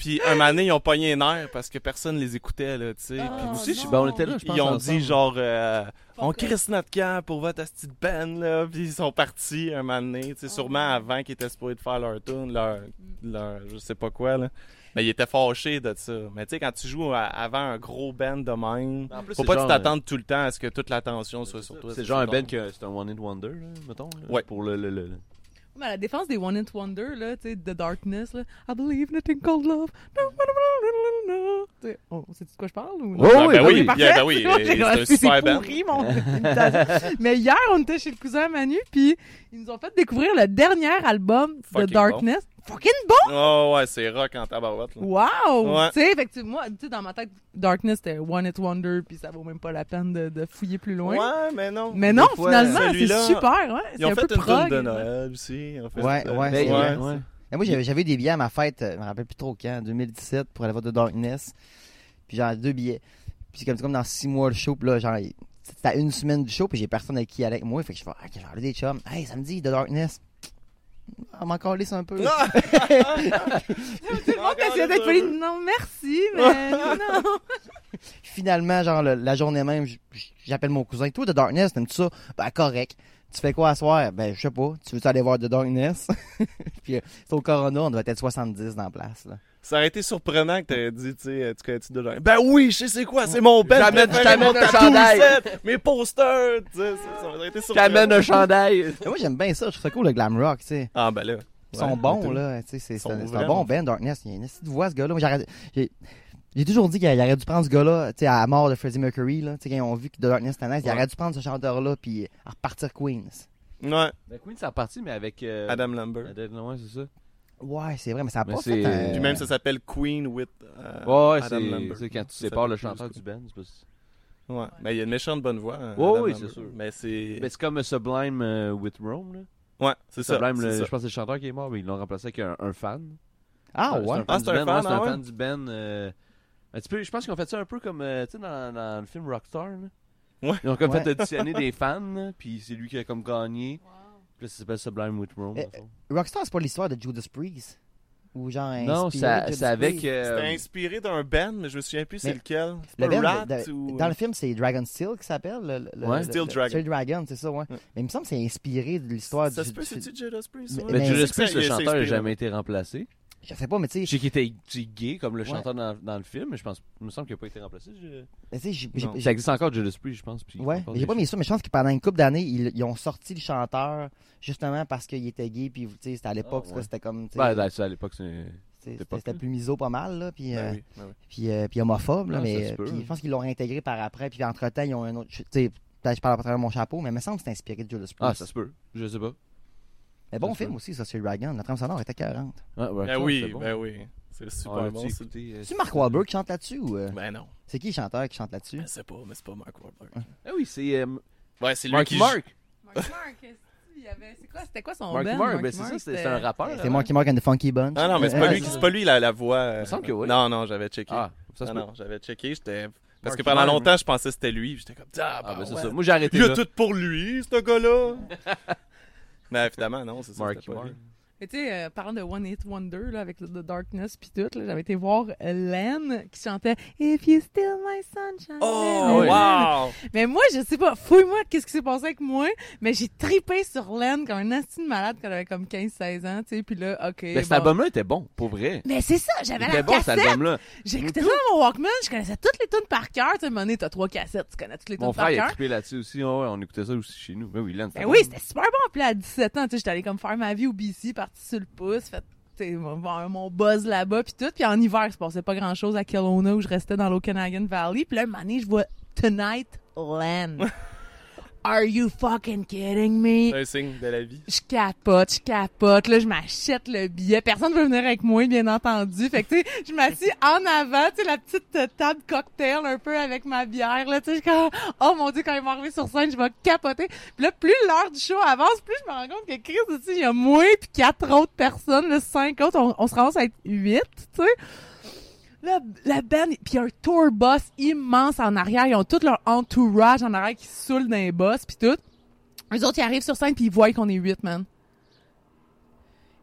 puis un moment donné, ils ont pogné les nerfs parce que personne les écoutait, là, tu sais. Ah, Puis, aussi, je- non. ben, on était là, je pense. ils ont ensemble. dit genre euh, on crisse notre camp pour votre petite band là puis ils sont partis un moment donné tu sais sûrement avant qu'ils étaient supposés de faire leur tune leur, leur je sais pas quoi là mais ils étaient fâchés de ça mais tu sais quand tu joues à- avant un gros band de même En plus, faut pas que tu t'attendes tout le temps à ce que toute l'attention soit sur toi C'est genre un band qui a- c'est un one hit wonder, là, mettons. là, Ouais. Pour le. le, le- le- Mais à la défense des One Hit Wonder, là, tu sais, The Darkness, là, I believe nothing called love. No, no, no, no, no, no. Tu sais, Oh, sais-tu de quoi je parle ou non? Ouais, Ah, ben oui, oui. Yeah, ben oui, J'ai c'est comme, un c'est super band. pourri, mon. Mais hier, on était chez le cousin Manu, puis ils nous ont fait découvrir le dernier album de Fucking Darkness. Fucking bon! oh ouais c'est rock en tabarouette là. Wow! Ouais. Tu sais, fait que moi, tu sais, dans ma tête, Darkness, c'était One Hit Wonder, puis ça vaut même pas la peine de, de fouiller plus loin. ouais mais non Mais non, fois, finalement, c'est super, ouais. ils C'est ont un fait peu une prog. de Noël aussi fait, Ouais, ouais, c'est ouais, vrai. ouais. Et moi, j'avais des billets à ma fête, euh, je me rappelle plus trop quand, 2017, pour aller voir The Darkness. Puis genre deux billets. Puis c'est comme, comme dans six mois le show, puis là, genre, c'était à une semaine du show, puis j'ai personne avec qui aller avec moi. Fait que je fais, ah, j'ai parlé des chums. Hey, samedi, The Darkness. On m'en calisse un peu. Tout le monde essayait d'être poli. Non, merci, mais non. Finalement, genre, le- la journée même, j- j- j'appelle mon cousin. Toi, The Darkness, t'aimes-tu ça? Ben, correct. Tu fais quoi à soir? Ben, je sais pas. Tu veux aller voir The Darkness? puis euh, c'est au Corona, on doit être 70 dans la place, là. Ça aurait été surprenant que t'aies dit, tu sais, tu connais-tu de Ben oui, je sais c'est quoi, c'est mon band. J'amène- j'amène un chandail. mes posters, tu sais, ça, aurait été surprenant. T'amènes un chandail. Moi, j'aime bien ça. Je trouve ça cool, le glam rock, tu sais. Ah, ben là. Ils sont Ouais, bons, là. Tu sais, c'est Ils c'est sont un, bon band, Darkness. Il y a une petite voix, ce gars-là. Moi, j'arrête- j'ai j'ai toujours dit qu'il aurait dû prendre ce gars-là, tu sais, à la mort de Freddie Mercury, là. Tu sais, quand ils ont vu que The Darkness était nice, il aurait dû prendre ce chanteur-là, puis repartir Queens. Ouais, Ben, Queen, c'est reparti, mais avec. euh, Adam Lambert. Adam, ouais, c'est ça. Ouais, c'est vrai, mais ça a Mais pas fait un... Puis même, ça s'appelle Queen with euh, Ouais, ouais, Adam c'est Lambert. c'est quand tu Ça sépares le s'appelle chanteur du band. c'est pas- Ouais, mais il y a une méchante bonne voix. hein, Ouais, Adam oui, Lambert. c'est sûr. Mais c'est. C'est comme Sublime euh, with Rome. Là. Ouais, c'est ça. Sublime, c'est le- ça. je pense que c'est le chanteur qui est mort, mais ils l'ont remplacé avec un, un fan. Ah, C'est ouais. un fan Ah, du c'est un band, fan, ouais, c'est ah un ouais? fan du band. euh, un petit peu, je pense qu'ils ont fait ça un peu comme euh, tu sais, dans, dans le film Rockstar. Là. Ouais. Ils ont comme Ouais. fait auditionner des fans, là, puis c'est lui qui a comme gagné. Puis ça s'appelle Sublime with Rome. Eh, dans le fond. Rockstar, c'est pas l'histoire de Judas Priest? Ou genre non, ça- c'est avec. Euh, C'était inspiré d'un band, mais je me souviens plus c'est lequel. Le band, Rat de- ou... Dans le film, c'est Dragon Steel qui s'appelle. le- le- Ouais. le- Steel le- Dragon. Steel Dragon, c'est ça, ouais. Ouais. Mais il me semble que c'est inspiré de l'histoire Ça du... se peut, c'est-tu Judas Priest? Mais- ouais? Mais mais- Judas Priest, le chanteur n'a jamais été remplacé. Je sais pas, mais tu sais, Je sais qu'il était gay comme le Ouais. chanteur dans, dans le film, mais je pense, il me semble qu'il n'a pas été remplacé. je- mais Ça existe encore Judas Priest, je pense. Ouais, j'ai pas mis ça, mais je pense que pendant une couple d'années, ils, ils ont sorti le chanteur justement parce qu'il était gay, puis tu sais, c'était à l'époque, Ah, ouais. c'était comme, Ben, ben, ça, à l'époque, c'est. c'était là. plus miso pas mal, là, puis, Ben euh, oui, ben oui. puis, euh, puis homophobe, là, Ah, mais puis hein. je pense qu'ils l'ont réintégré par après, puis entre-temps, ils ont un autre, tu sais, peut-être je parle à travers mon chapeau, mais il me semble que c'est inspiré de Judas Priest. Ah, ça se peut. Je sais pas. Mais bon film aussi, ça, sur Dragon, la trame sonore était 40. Ah, ouais, Ben ça, oui, c'est bon. ben oui. C'est super bon. c'est- écouté, euh, C'est Mark Wahlberg qui chante là-dessus ou euh, Ben non. c'est qui le chanteur qui chante là-dessus? Je sais pas, mais c'est pas Mark Wahlberg. Ah oui, c'est euh, Ouais, c'est lui Mark qui Mark. Mark Mark, est-ce qu'il y avait- c'est quoi, c'était quoi son Mark band? Mark, ben c'est ça, c'est c'est un rappeur. C'est là. Marky Mark and the Funky Bunch. Ah non, mais c'est Euh, pas euh, lui, qui- c'est pas lui la, la voix. euh, Il me semble que oui. Non, non, j'avais checké. Ah, ça Ah non, j'avais checké, j'étais. Parce Marky que pendant Mark, longtemps, je pensais que c'était lui. J'étais comme, ah, Ah, ben c'est ouais. ça. Moi, j'ai arrêté Il y a là. tout pour lui, ce gars-là. Mais évidemment, non, c'est ça. Marky Mark. Mais tu sais, euh, parlant de One Hit Wonder, là, avec le The Darkness pis tout, là, j'avais été voir euh, Len qui chantait If You Still My Sunshine. Oh, oui. wow! Mais moi, je sais pas, fouille-moi qu'est-ce qui s'est passé avec moi, mais j'ai tripé sur Len comme un astine malade quand j'avais comme 15-16 ans, tu sais, puis là, ok. Mais cet bon. album-là était bon, pour vrai. Mais c'est ça, j'avais la bon, cet cassette. album-là. J'écoutais ça dans mon Walkman, je connaissais toutes les tunes par cœur. Tu sais, à un moment donné, t'as trois cassettes, tu connais toutes les Mon tunes par frère, il a cœur. trippé là-dessus aussi. Ouais, ouais, on écoutait ça aussi chez nous. Ben oui, Len, Ben oui, c'était super bon. Puis là, à 17 ans, tu sais, j'étais allée comme faire ma vie au BC, partie sur le pouce, fait mon, buzz là-bas, puis tout. Puis en hiver, il se passait pas grand-chose à Kelowna où je restais dans l'Okanagan Valley. Puis là, un moment donné, je vois Tonight Land. Are you fucking kidding me? C'est un signe de la vie. Je capote, je capote. Là, je m'achète le billet. Personne veut venir avec moi, bien entendu. Fait que, tu sais, je m'assis en avant, tu sais, la petite table cocktail un peu avec ma bière, là, tu sais, comme, oh mon dieu, quand il va arriver sur scène, je vais capoter. Puis là, plus l'heure du show avance, plus je me rends compte que Chris, tu il y a moi puis quatre autres personnes, là, cinq autres, on, on se rend à être huit, tu sais. La, la band, puis un tour bus immense en arrière. Ils ont tout leur entourage en arrière qui saoule dans les bus, puis tout. Les autres, ils arrivent sur scène, puis ils voient qu'on est huit, man.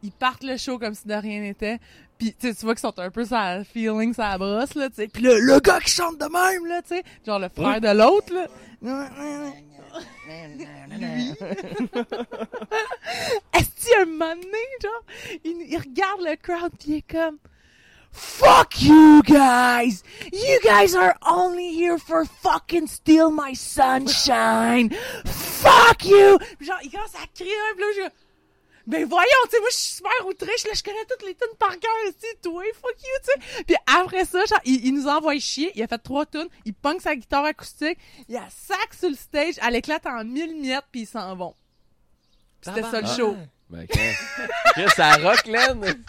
Ils partent le show comme si de rien n'était. Puis tu vois qu'ils sont un peu ça feeling, ça brosse, là, tu sais. Puis le, le gars qui chante de même, là, tu sais. Genre le frère de l'autre, là. Est-ce qu'il y a un moment donné, genre, il, il regarde le crowd, puis il est comme... Fuck you guys! You guys are only here for fucking steal my sunshine! Fuck you! Genre, il commence à crier un peu, là, je... Ben voyons, tu sais, moi je suis super outrée, là, je connais toutes les tunes par cœur, tu sais, toi, fuck you, tu sais. Puis après ça, genre, il, il nous envoie chier, il a fait trois tunes, il punk sa guitare acoustique, il a sac sur le stage, elle éclate en mille miettes, puis ils s'en vont. C'était ça le show. Ben. Chris, ça rock, Len.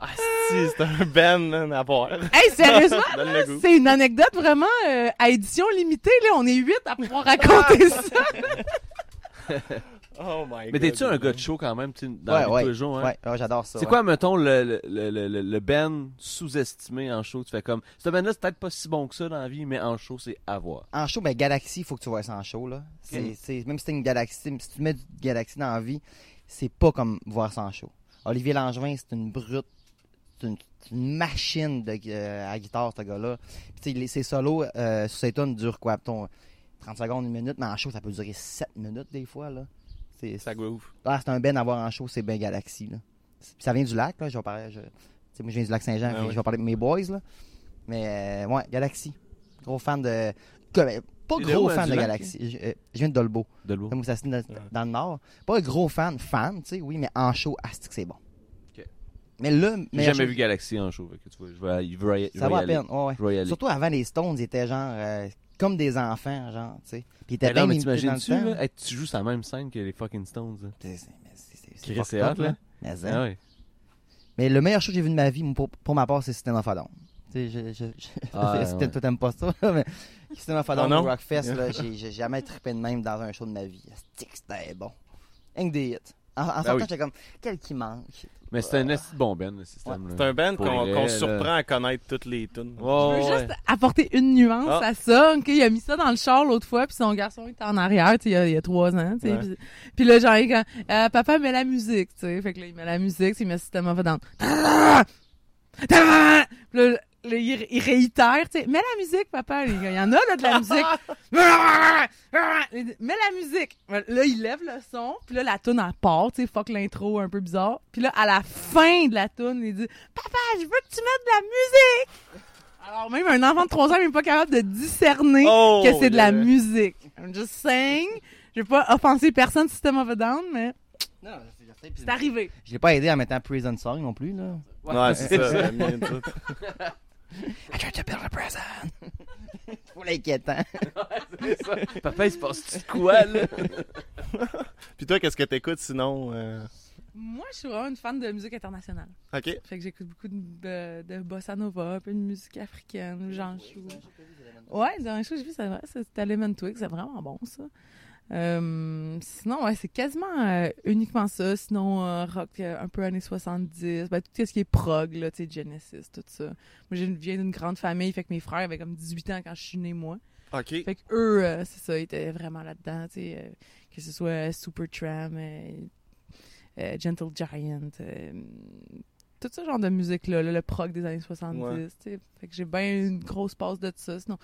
Ah, si, c'est un man, à voir. Hey, sérieusement, là, c'est une anecdote vraiment euh, à édition limitée, là, on est huit à pouvoir raconter ça. Oh my god. Mais t'es-tu un gars de show quand même, tu dans Ouais, ouais. les jours, hein? Ouais, ouais, j'adore ça. C'est ouais. quoi, mettons, le, le, le, le, le band sous-estimé en show? Tu fais comme, ce band-là, c'est peut-être pas si bon que ça dans la vie, mais en show, c'est à voir. En show, ben Galaxy, il faut que tu vois ça en show, là. C'est- même si t'es une Galaxy, si tu mets du Galaxy dans la vie, c'est pas comme voir ça en show. Olivier Langevin, c'est une brute, une, machine de, euh, à guitare, ce gars-là. Ses solos euh, sur ses tunes durent quoi, mettons, 30 secondes, une minute, mais en show, ça peut durer 7 minutes des fois, là. C'est, Ça groove. ah, c'est un ben à voir en show, c'est ben Galaxy, là. Ça vient du lac, là, je vais parler, je- moi, je viens du Lac-Saint-Jean, Ah puis ouais. je vais parler de mes boys, là. Mais, euh, ouais, Galaxy. Gros fan de. Pas gros à fan de? Galaxy. Je, euh, je viens de. De l'eau. Comme ça se dans, dans le Nord. Pas un gros fan, fan, tu sais, oui, mais en show, asti que c'est bon. Mais là, J'ai jamais vu Galaxy en show. que tu vois, je vais, je vais y- je Ça va à peine, ouais, ouais. Je vais y aller. Surtout avant, les Stones, ils étaient genre euh, comme des enfants, genre, tu sais. Puis ils étaient Mais non, bien mais limités dans le t'imagines-tu, temps. là, hey, tu joues sur la même scène que les fucking Stones. là? C'est- c'est- mais c'est- c'est- c'est Chris, fucked c'est up, hot, là. Mais. Ah ouais. Mais le meilleur show que j'ai vu de ma vie, pour, pour ma part, c'est System of a Down. Tu sais, je, je, je, Ah, c'était- ouais. toi, t'aimes pas ça, mais System of a Down Ah, non? au Rockfest, là, j'ai j'ai jamais trippé de même dans un show de ma vie. Asti que C'était bon? Rien que des hits. En, en sortant, oui. j'étais comme, quel qui manque? Mais c'est un esti bon Ben, le système. C'est un band qu'on surprend à connaître toutes les tunes. Je Oh, veux ouais. juste apporter une nuance Ah. à ça. ok? Il a mis ça dans le char l'autre fois, puis son garçon était en arrière, il y a, il y a trois ans. Ouais. Puis, puis là, genre, il comme, Euh, papa met la musique, tu sais. Fait que là, il met la musique, il met System of a Down. Puis là, là, il, il réitère, tu sais, mets la musique, papa. Il y en a, là, de la musique. Il dit, mets la musique. Là, il lève le son, puis là, la toune, elle part, tu sais, fuck l'intro un peu bizarre. Puis là, à la fin de la toune, il dit, papa, je veux que tu mettes de la musique. Alors, même un enfant de 3 ans n'est pas capable de discerner Oh, que c'est de la yeah. musique. I'm just saying. Je vais pas offenser personne System of a Down, mais Non, c'est arrivé. Je l'ai pas aidé en mettant Prison Song non plus, là. Ouais, c'est ça. tout. I tried to build a prison. Trop l'inquiétant. C'est ça. Papa, il se passe-tu de quoi, là? Puis toi, qu'est-ce que t'écoutes sinon? euh? Moi, je suis vraiment une fan de musique internationale. Ok. Fait que j'écoute beaucoup de, de bossa nova, un peu de musique africaine, Jean Chou. Ouais, dans les shows que j'ai vu, c'est vrai, c'était Lemon Twig, c'est vraiment bon, ça. Euh, sinon, ouais, c'est quasiment euh, uniquement ça. Sinon, euh, rock un peu années 70. Ben, tout ce qui est prog, là, Genesis, tout ça. Moi, je viens d'une grande famille, fait que mes frères avaient comme 18 ans quand je suis née, moi. Ok. Fait que eux, c'est ça, ils étaient vraiment là-dedans, que ce soit Supertramp, Gentle Giant, tout ce genre de musique-là, là, le prog des années 70, Ouais. tu sais. Fait que j'ai bien une grosse passe de ça. Sinon,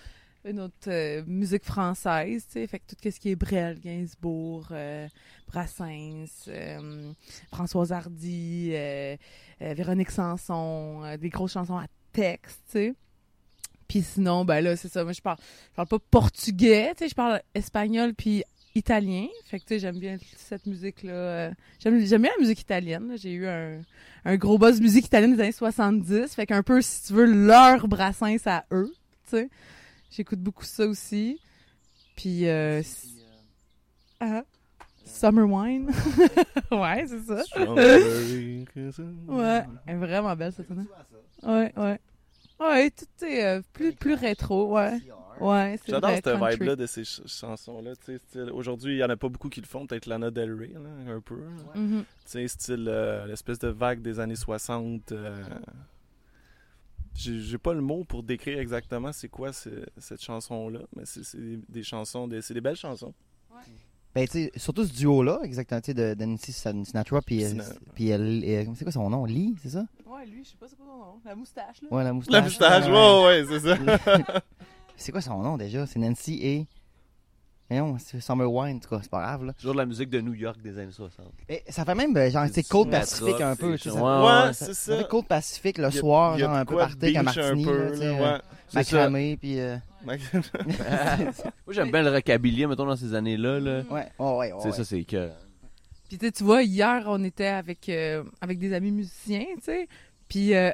une autre euh, musique française, tu sais, fait que tout ce qui est Brel, Gainsbourg, euh, Brassens, euh, Françoise Hardy, Véronique Sanson, des grosses chansons à texte, tu sais. Puis sinon, ben là, c'est ça, moi je parle, parle pas portugais, tu sais, je parle espagnol puis italien. Fait que tu sais, j'aime bien cette musique-là. j'aime, bien la musique italienne. J'ai eu un, un gros buzz musique italienne des années 70. Fait qu'un peu, si tu veux, leur brassens à eux, tu sais. J'écoute beaucoup ça aussi. Puis, euh, s- ah, Summer Wine. ouais, c'est ça. Ouais, elle est vraiment belle cette tune. Ouais, ouais. Ouais, tout est euh, plus, plus rétro, ouais. Ouais, c'est J'adore cette vibe-là de ces ch- chansons-là. tu sais, style- Aujourd'hui, il y en a pas beaucoup qui le font. Peut-être Lana Del Rey, là, un peu. Mhm. Tu sais, style euh, l'espèce de vague des années 60. euh, J'ai pas le mot pour décrire exactement c'est quoi ce- cette chanson-là, mais c'est des, des chansons, des- c'est des belles chansons. Ben, tu sais, surtout ce duo-là, exactement, tu sais, de, de Nancy Sinatra, puis, euh, euh, euh, c'est quoi son nom? Lee, c'est ça? Ouais, lui, je sais pas c'est quoi son nom. La moustache, là. Ouais, la moustache. La moustache, Ouais, ouais, ouais, c'est ça. C'est quoi son nom déjà? C'est Nancy et. Voyons, c'est Summer Wine, en tout cas, c'est pas grave, là. Toujours de la musique de New York des années 60. Et ça fait même, euh, genre, C'est c'est Côte Sinatra, Pacifique un peu, c'est- tu sais. ça- ouais, Ouais, ouais, c'est Ça ça. fait Côte Pacifique le soir, genre un peu party de avec un beach martini, un peu, là, là, euh, ouais. C'est macramé, puis... euh, Moi, j'aime bien le rockabilly, mettons, dans ces années-là. Là. Ouais, oh, ouais, ouais. Tu sais, ça, c'est que. Puis tu sais, tu vois, hier, on était avec, euh, avec des amis musiciens, tu sais. Puis euh,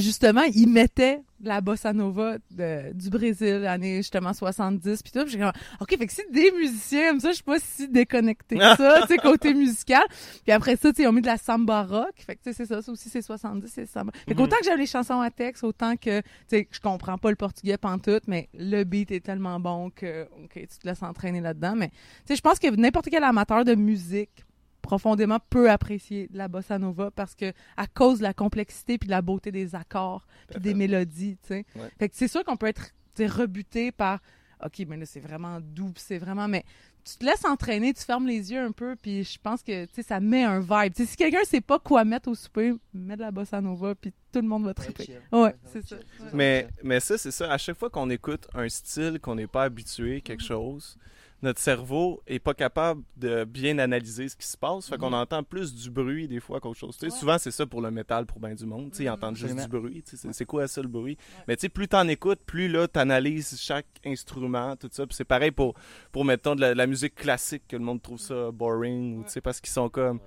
justement, ils mettaient de la bossa nova de- du Brésil, années justement 70. Puis tout, j'ai comme, OK, fait que si des musiciens aiment ça, je suis pas si déconnectée que ça, tu sais, côté musical. Puis après ça, tu sais, ils ont mis de la samba rock. Fait que tu sais, c'est ça, ça aussi, c'est 70, c'est samba. Fait Mhm. qu'autant que j'aime les chansons à texte, autant que, tu sais, je comprends pas le portugais pantoute, mais le beat est tellement bon que, OK, tu te laisses entraîner là-dedans. Mais, tu sais, je pense que n'importe quel amateur de musique profondément peut apprécier la bossa nova parce que à cause de la complexité puis de la beauté des accords puis des mélodies, tu sais. Ouais. Fait que c'est sûr qu'on peut être rebuté par OK, mais là c'est vraiment doux, c'est vraiment mais tu te laisses entraîner, tu fermes les yeux un peu puis je pense que tu sais ça met un vibe. Si quelqu'un sait pas quoi mettre au souper, mets de la bossa nova puis tout le monde va triper. Ouais, c'est ça. Mais, mais ça, c'est ça. À chaque fois qu'on écoute un style qu'on n'est pas habitué, quelque chose, notre cerveau est pas capable de bien analyser ce qui se passe. Fait qu'on Mhm. entend plus du bruit des fois qu'autre chose. Tu sais, Ouais. Souvent, c'est ça pour le métal, pour bien du monde. Tu sais, ils Mhm. entendent juste du bruit. Tu sais, C'est quoi ça, le bruit? Mais tu sais, plus t'en écoutes, plus là, t'analyses chaque instrument, tout ça. Puis c'est pareil pour, pour mettons, de la, la musique classique, que le monde trouve ça boring, ou tu sais, parce qu'ils sont comme...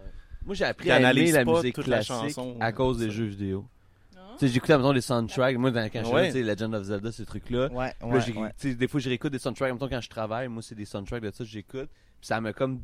Moi, j'ai appris à aimer la musique toute la classique chanson. à cause des Ça. jeux vidéo. Non? Tu sais, j'écoutais, mettons, des soundtracks. Moi, dans, quand je Ouais. tu sais, Legend of Zelda, ces trucs-là. Ouais, Puis ouais, là, j'ai- ouais. tu sais, des fois, je réécoute des soundtracks. Mettons, quand je travaille, moi, c'est des soundtracks de ça que j'écoute. Puis ça m'a comme, tu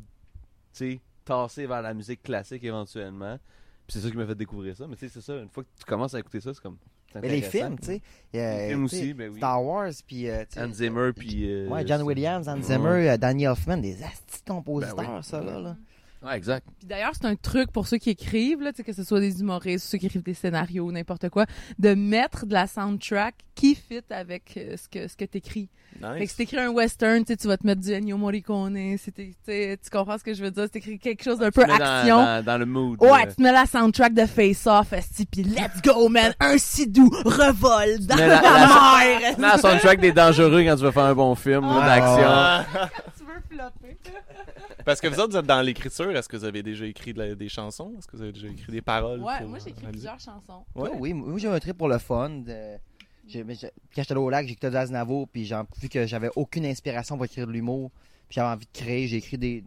sais, tassé vers la musique classique éventuellement. Puis c'est ça qui m'a fait découvrir ça. Mais tu sais, c'est ça. Une fois que tu commences à écouter ça, c'est comme. Mais les films, tu sais. euh, Les films aussi, ben oui. Star Wars, puis. euh, Hans Zimmer, puis. euh, Ouais, John Williams, Hans Ouais. Zimmer, euh, Danny Elfman, des astis compositeurs, Ben oui. ça, là. là. Ouais, exact. Puis d'ailleurs, c'est un truc pour ceux qui écrivent, là, tu sais, que ce soit des humoristes, ceux qui écrivent des scénarios, n'importe quoi, de mettre de la soundtrack qui fit avec euh, ce que, ce que t'écris. Fait que Nice. si t'écris un western, tu vas te mettre du Ennio Morricone, si tu comprends ce que je veux dire? Si t'écris quelque chose d'un peu Tu mets dans- action, Dans, dans le mood. Ouais, euh, tu te mets la soundtrack de Face Off, pis let's go, man! Un sidou revole dans mets la, la- la- mer! Tu mets la soundtrack des dangereux quand tu veux faire un bon film Ouais, d'action. Ah! Parce que vous autres, vous êtes dans l'écriture. Est-ce que vous avez déjà écrit de la- des chansons? Est-ce que vous avez déjà écrit des paroles? Ouais, pour, moi euh, j'ai écrit la musique? plusieurs chansons. Ouais. Ah oui, moi j'ai un trip pour le fun. de- j'ai- mais j'ai- Quand j'étais allé au lac, j'écoutais Aznavour, puis j'ai- vu que j'avais aucune inspiration pour écrire de l'humour, puis j'avais envie de créer, j'ai écrit des,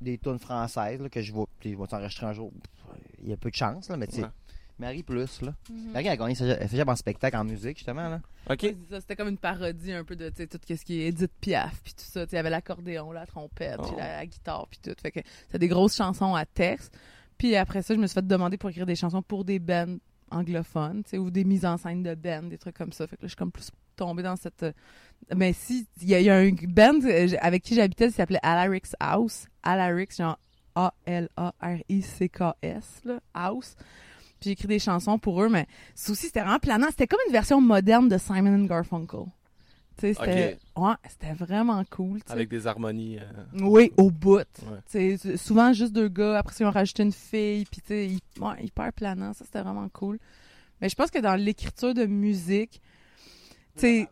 des tunes françaises là, que je vais, puis je vais t'enregistrer un jour. Il y a peu de chance, là, mais tu sais, Ouais. Marie plus, là. Mhm. Marie a gagné sa cégep en spectacle, en musique, justement, là. OK. C'était comme une parodie un peu de tu sais, tout ce qui est Edith Piaf puis tout ça. Tu sais, Il y avait l'accordéon, la trompette, puis Oh. la, la guitare puis tout. Fait que c'est des grosses chansons à texte. Puis après ça, je me suis fait demander pour écrire des chansons pour des bands anglophones, tu sais, ou des mises en scène de bands, des trucs comme ça. Fait que là, je suis comme plus tombée dans cette. euh, Mais si, il y, a- il y a un band euh, avec qui j'habitais, qui s'appelait Alarix House. Alarix, genre A-L-A-R-I-C-K-S, là, House. Puis j'ai écrit des chansons pour eux, mais c'est aussi, c'était vraiment planant. C'était comme une version moderne de Simon and Garfunkel. Tu sais, c'était ouais, c'était vraiment cool. Avec des harmonies. euh, Oui, au bout. Ouais. Souvent juste deux gars, après ça, ils ont rajouté une fille, puis tu ouais, hyper planant. Ça, c'était vraiment cool. Mais je pense que dans l'écriture de musique, tu sais,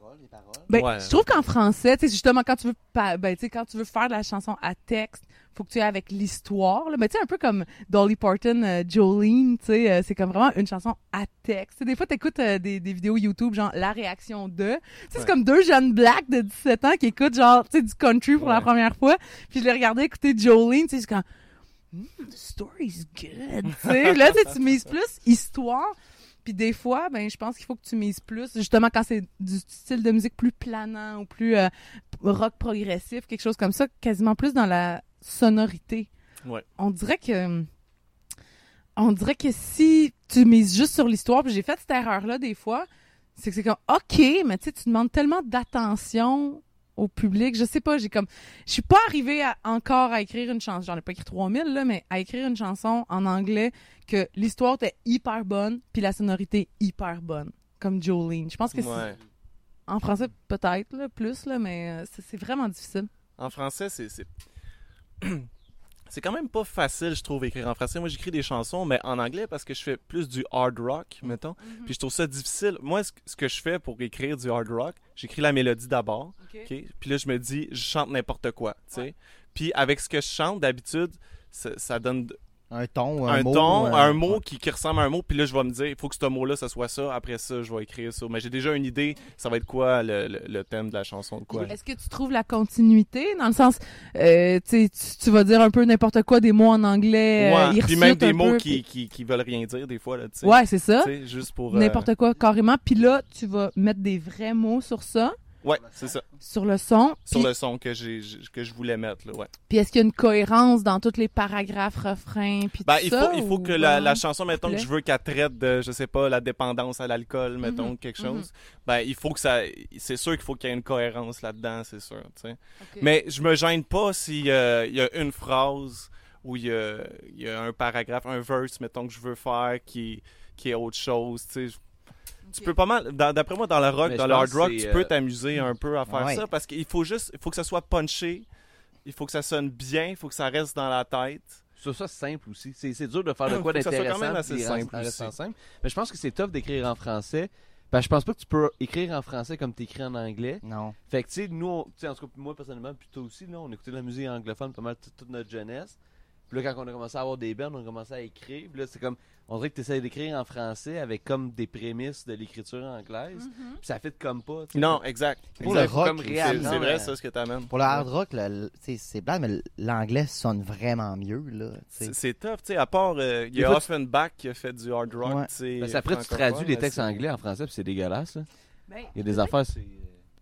ben, Ouais. je trouve qu'en français, tu sais, justement, quand tu veux, ben, tu sais, quand tu veux faire de la chanson à texte, faut que tu aies avec l'histoire, là. Mais tu sais, un peu comme Dolly Parton, euh, Jolene, tu sais, euh, c'est comme vraiment une chanson à texte. Des fois, t'écoutes euh, des, des vidéos YouTube, genre la réaction de. Tu sais, c'est Ouais. comme deux jeunes blacks de 17 ans qui écoutent, genre, tu sais, du country pour la Ouais. première fois. Puis je les regardais écouter Jolene, tu sais, c'est comme. Hmm, the story's good. tu sais, là, tu mises plus histoire. Puis des fois, ben, je pense qu'il faut que tu mises plus, justement quand c'est du style de musique plus planant ou plus euh, rock progressif, quelque chose comme ça, quasiment plus dans la sonorité. Ouais. On dirait que on dirait que si tu mises juste sur l'histoire, puis j'ai fait cette erreur-là des fois, c'est que c'est comme OK, mais tu sais, tu demandes tellement d'attention au public. Je sais pas, j'ai comme. Je suis pas arrivée à- encore à écrire une chanson. J'en ai pas écrit 3000, là, mais à écrire une chanson en anglais que l'histoire était hyper bonne, puis la sonorité hyper bonne. Comme Jolene. Je pense que c'est. ouais. En français, peut-être, là, plus, là, mais euh, c'est vraiment difficile. En français, c'est. c'est- quand même pas facile, je trouve, écrire en français. Moi, j'écris des chansons, mais en anglais parce que je fais plus du hard rock, mettons. Puis je trouve ça difficile. Moi, ce que- je fais pour écrire du hard rock, j'écris la mélodie d'abord. Puis là, je me dis, je chante n'importe quoi, tu sais. Ouais. Puis avec ce que je chante, d'habitude, ça, ça donne Un ton, un, un, mot. ton, euh, un mot ouais. qui, qui ressemble à un mot. Puis là, je vais me dire, il faut que ce mot-là, ça soit ça. Après ça, je vais écrire ça. Mais j'ai déjà une idée, ça va être quoi le, le- le thème de la chanson, de quoi. Est-ce que tu trouves la continuité dans le sens, euh, tu, tu vas dire un peu n'importe quoi, des mots en anglais, euh, Ouais, ils puis même des un mots peu, qui, puis- qui, qui veulent rien dire, des fois, là. Ouais, c'est ça. Juste pour. euh, N'importe quoi, carrément. Puis là, tu vas mettre des vrais mots sur ça, Ouais, c'est ça. sur le son. Sur Puis, le son que, j'ai, que je voulais mettre, là, ouais. puis est-ce qu'il y a une cohérence dans tous les paragraphes, refrains, puis Ben, tout il ça? faut, il faut ou que la, chanson, mettons que je veux qu'elle traite de, je sais pas, la dépendance à l'alcool, mettons, Mhm, quelque mhm. chose. Ben, il faut que ça. C'est sûr qu'il faut qu'il y ait une cohérence là-dedans, c'est sûr, tu sais. Ok. Mais je me gêne pas s'il y a une phrase ou il y a, il y a un paragraphe, un verse, mettons, que je veux faire qui, qui est autre chose, tu sais. Tu peux pas mal, d'après moi, dans le rock, Mais dans le hard rock, tu peux euh, t'amuser un peu à faire Ouais. ça parce qu'il faut juste, il faut que ça soit punché, il faut que ça sonne bien, il faut que ça reste dans la tête. C'est ça simple aussi. C'est c'est dur de faire de quoi soit quand d'intéressant même assez simple aussi. Mais je pense que c'est tough d'écrire en français Parce que je pense pas que tu peux écrire en français comme t'écris en anglais. Non. Fait que, tu sais, nous, on- tu sais, en tout cas, moi, personnellement, puis toi aussi, là, on écoutait de la musique anglophone pas mal toute, toute notre jeunesse. Puis là, quand on a commencé à avoir des bands, on a commencé à écrire. Puis là, c'est comme, on dirait que tu essaies d'écrire en français avec comme des prémices de l'écriture anglaise. Mhm. Puis ça fait comme pas. Non, exact. Pour exact. le rock, c'est- vrai, ça, ce que t'amènes. Pour le hard rock, c'est blanc, mais l'anglais sonne vraiment mieux. C'est tough, tu sais, à part, euh, il y a Offenbach qui a fait du hard rock, Ouais. Parce qu'après, tu traduis les textes anglais en français, puis c'est dégueulasse. Ben, Il y a des affaires, c'est.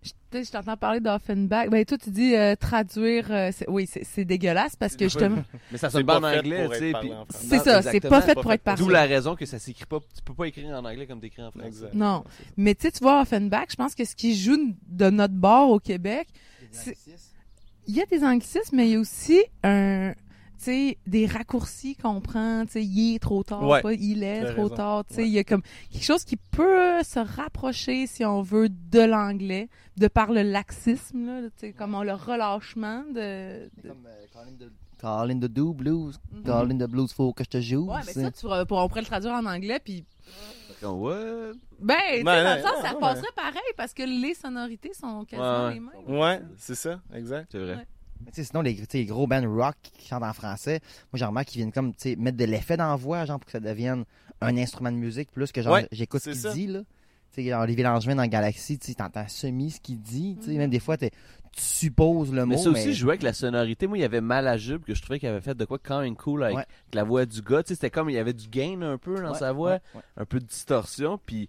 Je, tu sais, je t'entends parler d'Offenbach. Ben, toi, tu dis euh, traduire. euh, c'est- oui, c'est c'est dégueulasse parce que justement. Mais ça C'est sonne pas en anglais, tu sais. C'est ça, c'est pas fait pour être parfait. D'où la raison que ça s'écrit pas. Tu peux pas écrire en anglais comme t'écris en français. Exact. Non. Mais tu sais, tu vois, Offenbach, je pense que ce qui joue de notre bord au Québec, C'est- il y a des anglicismes, mais il y a aussi un. Tu sais, des raccourcis qu'on prend, tu sais, il est trop tard, Ouais. pas il est trop raison. tard, tu sais, Ouais. il y a comme quelque chose qui peut se rapprocher, si on veut, de l'anglais, de par le laxisme, là, tu sais, comme le relâchement de... Comme euh, Calling the- Do Blues. Mhm. Calling the Blues, faut que je te joue. Ouais, mais ça, tu pourrais- on pourrait le traduire en anglais, puis what? Ben, tu sais, Ben, dans le ouais, sens, ouais, ça passerait pareil parce que les sonorités sont quasiment Ouais. les mêmes. Ouais, c'est ça, exact. C'est vrai. Ouais. Mais sinon, les, gros bands rock qui chantent en français, moi, j'en remarque qu'ils viennent comme, mettre de l'effet dans la voix, genre, pour que ça devienne un instrument de musique, plus que, genre, Ouais, j'écoute ce qu'il dit, là. Tu sais, genre, Olivier Langevin dans Galaxy, tu sais, t'entends semi ce qu'il dit, tu sais, Mhm. même des fois, tu supposes le Mais mot, ça aussi, mais... je jouais avec la sonorité. Moi, il y avait Malajube que je trouvais qu'il avait fait de quoi quand même cool avec, Ouais. avec la voix du gars. Tu sais, c'était comme il y avait du gain un peu dans Ouais, sa voix, ouais, ouais. un peu de distorsion, puis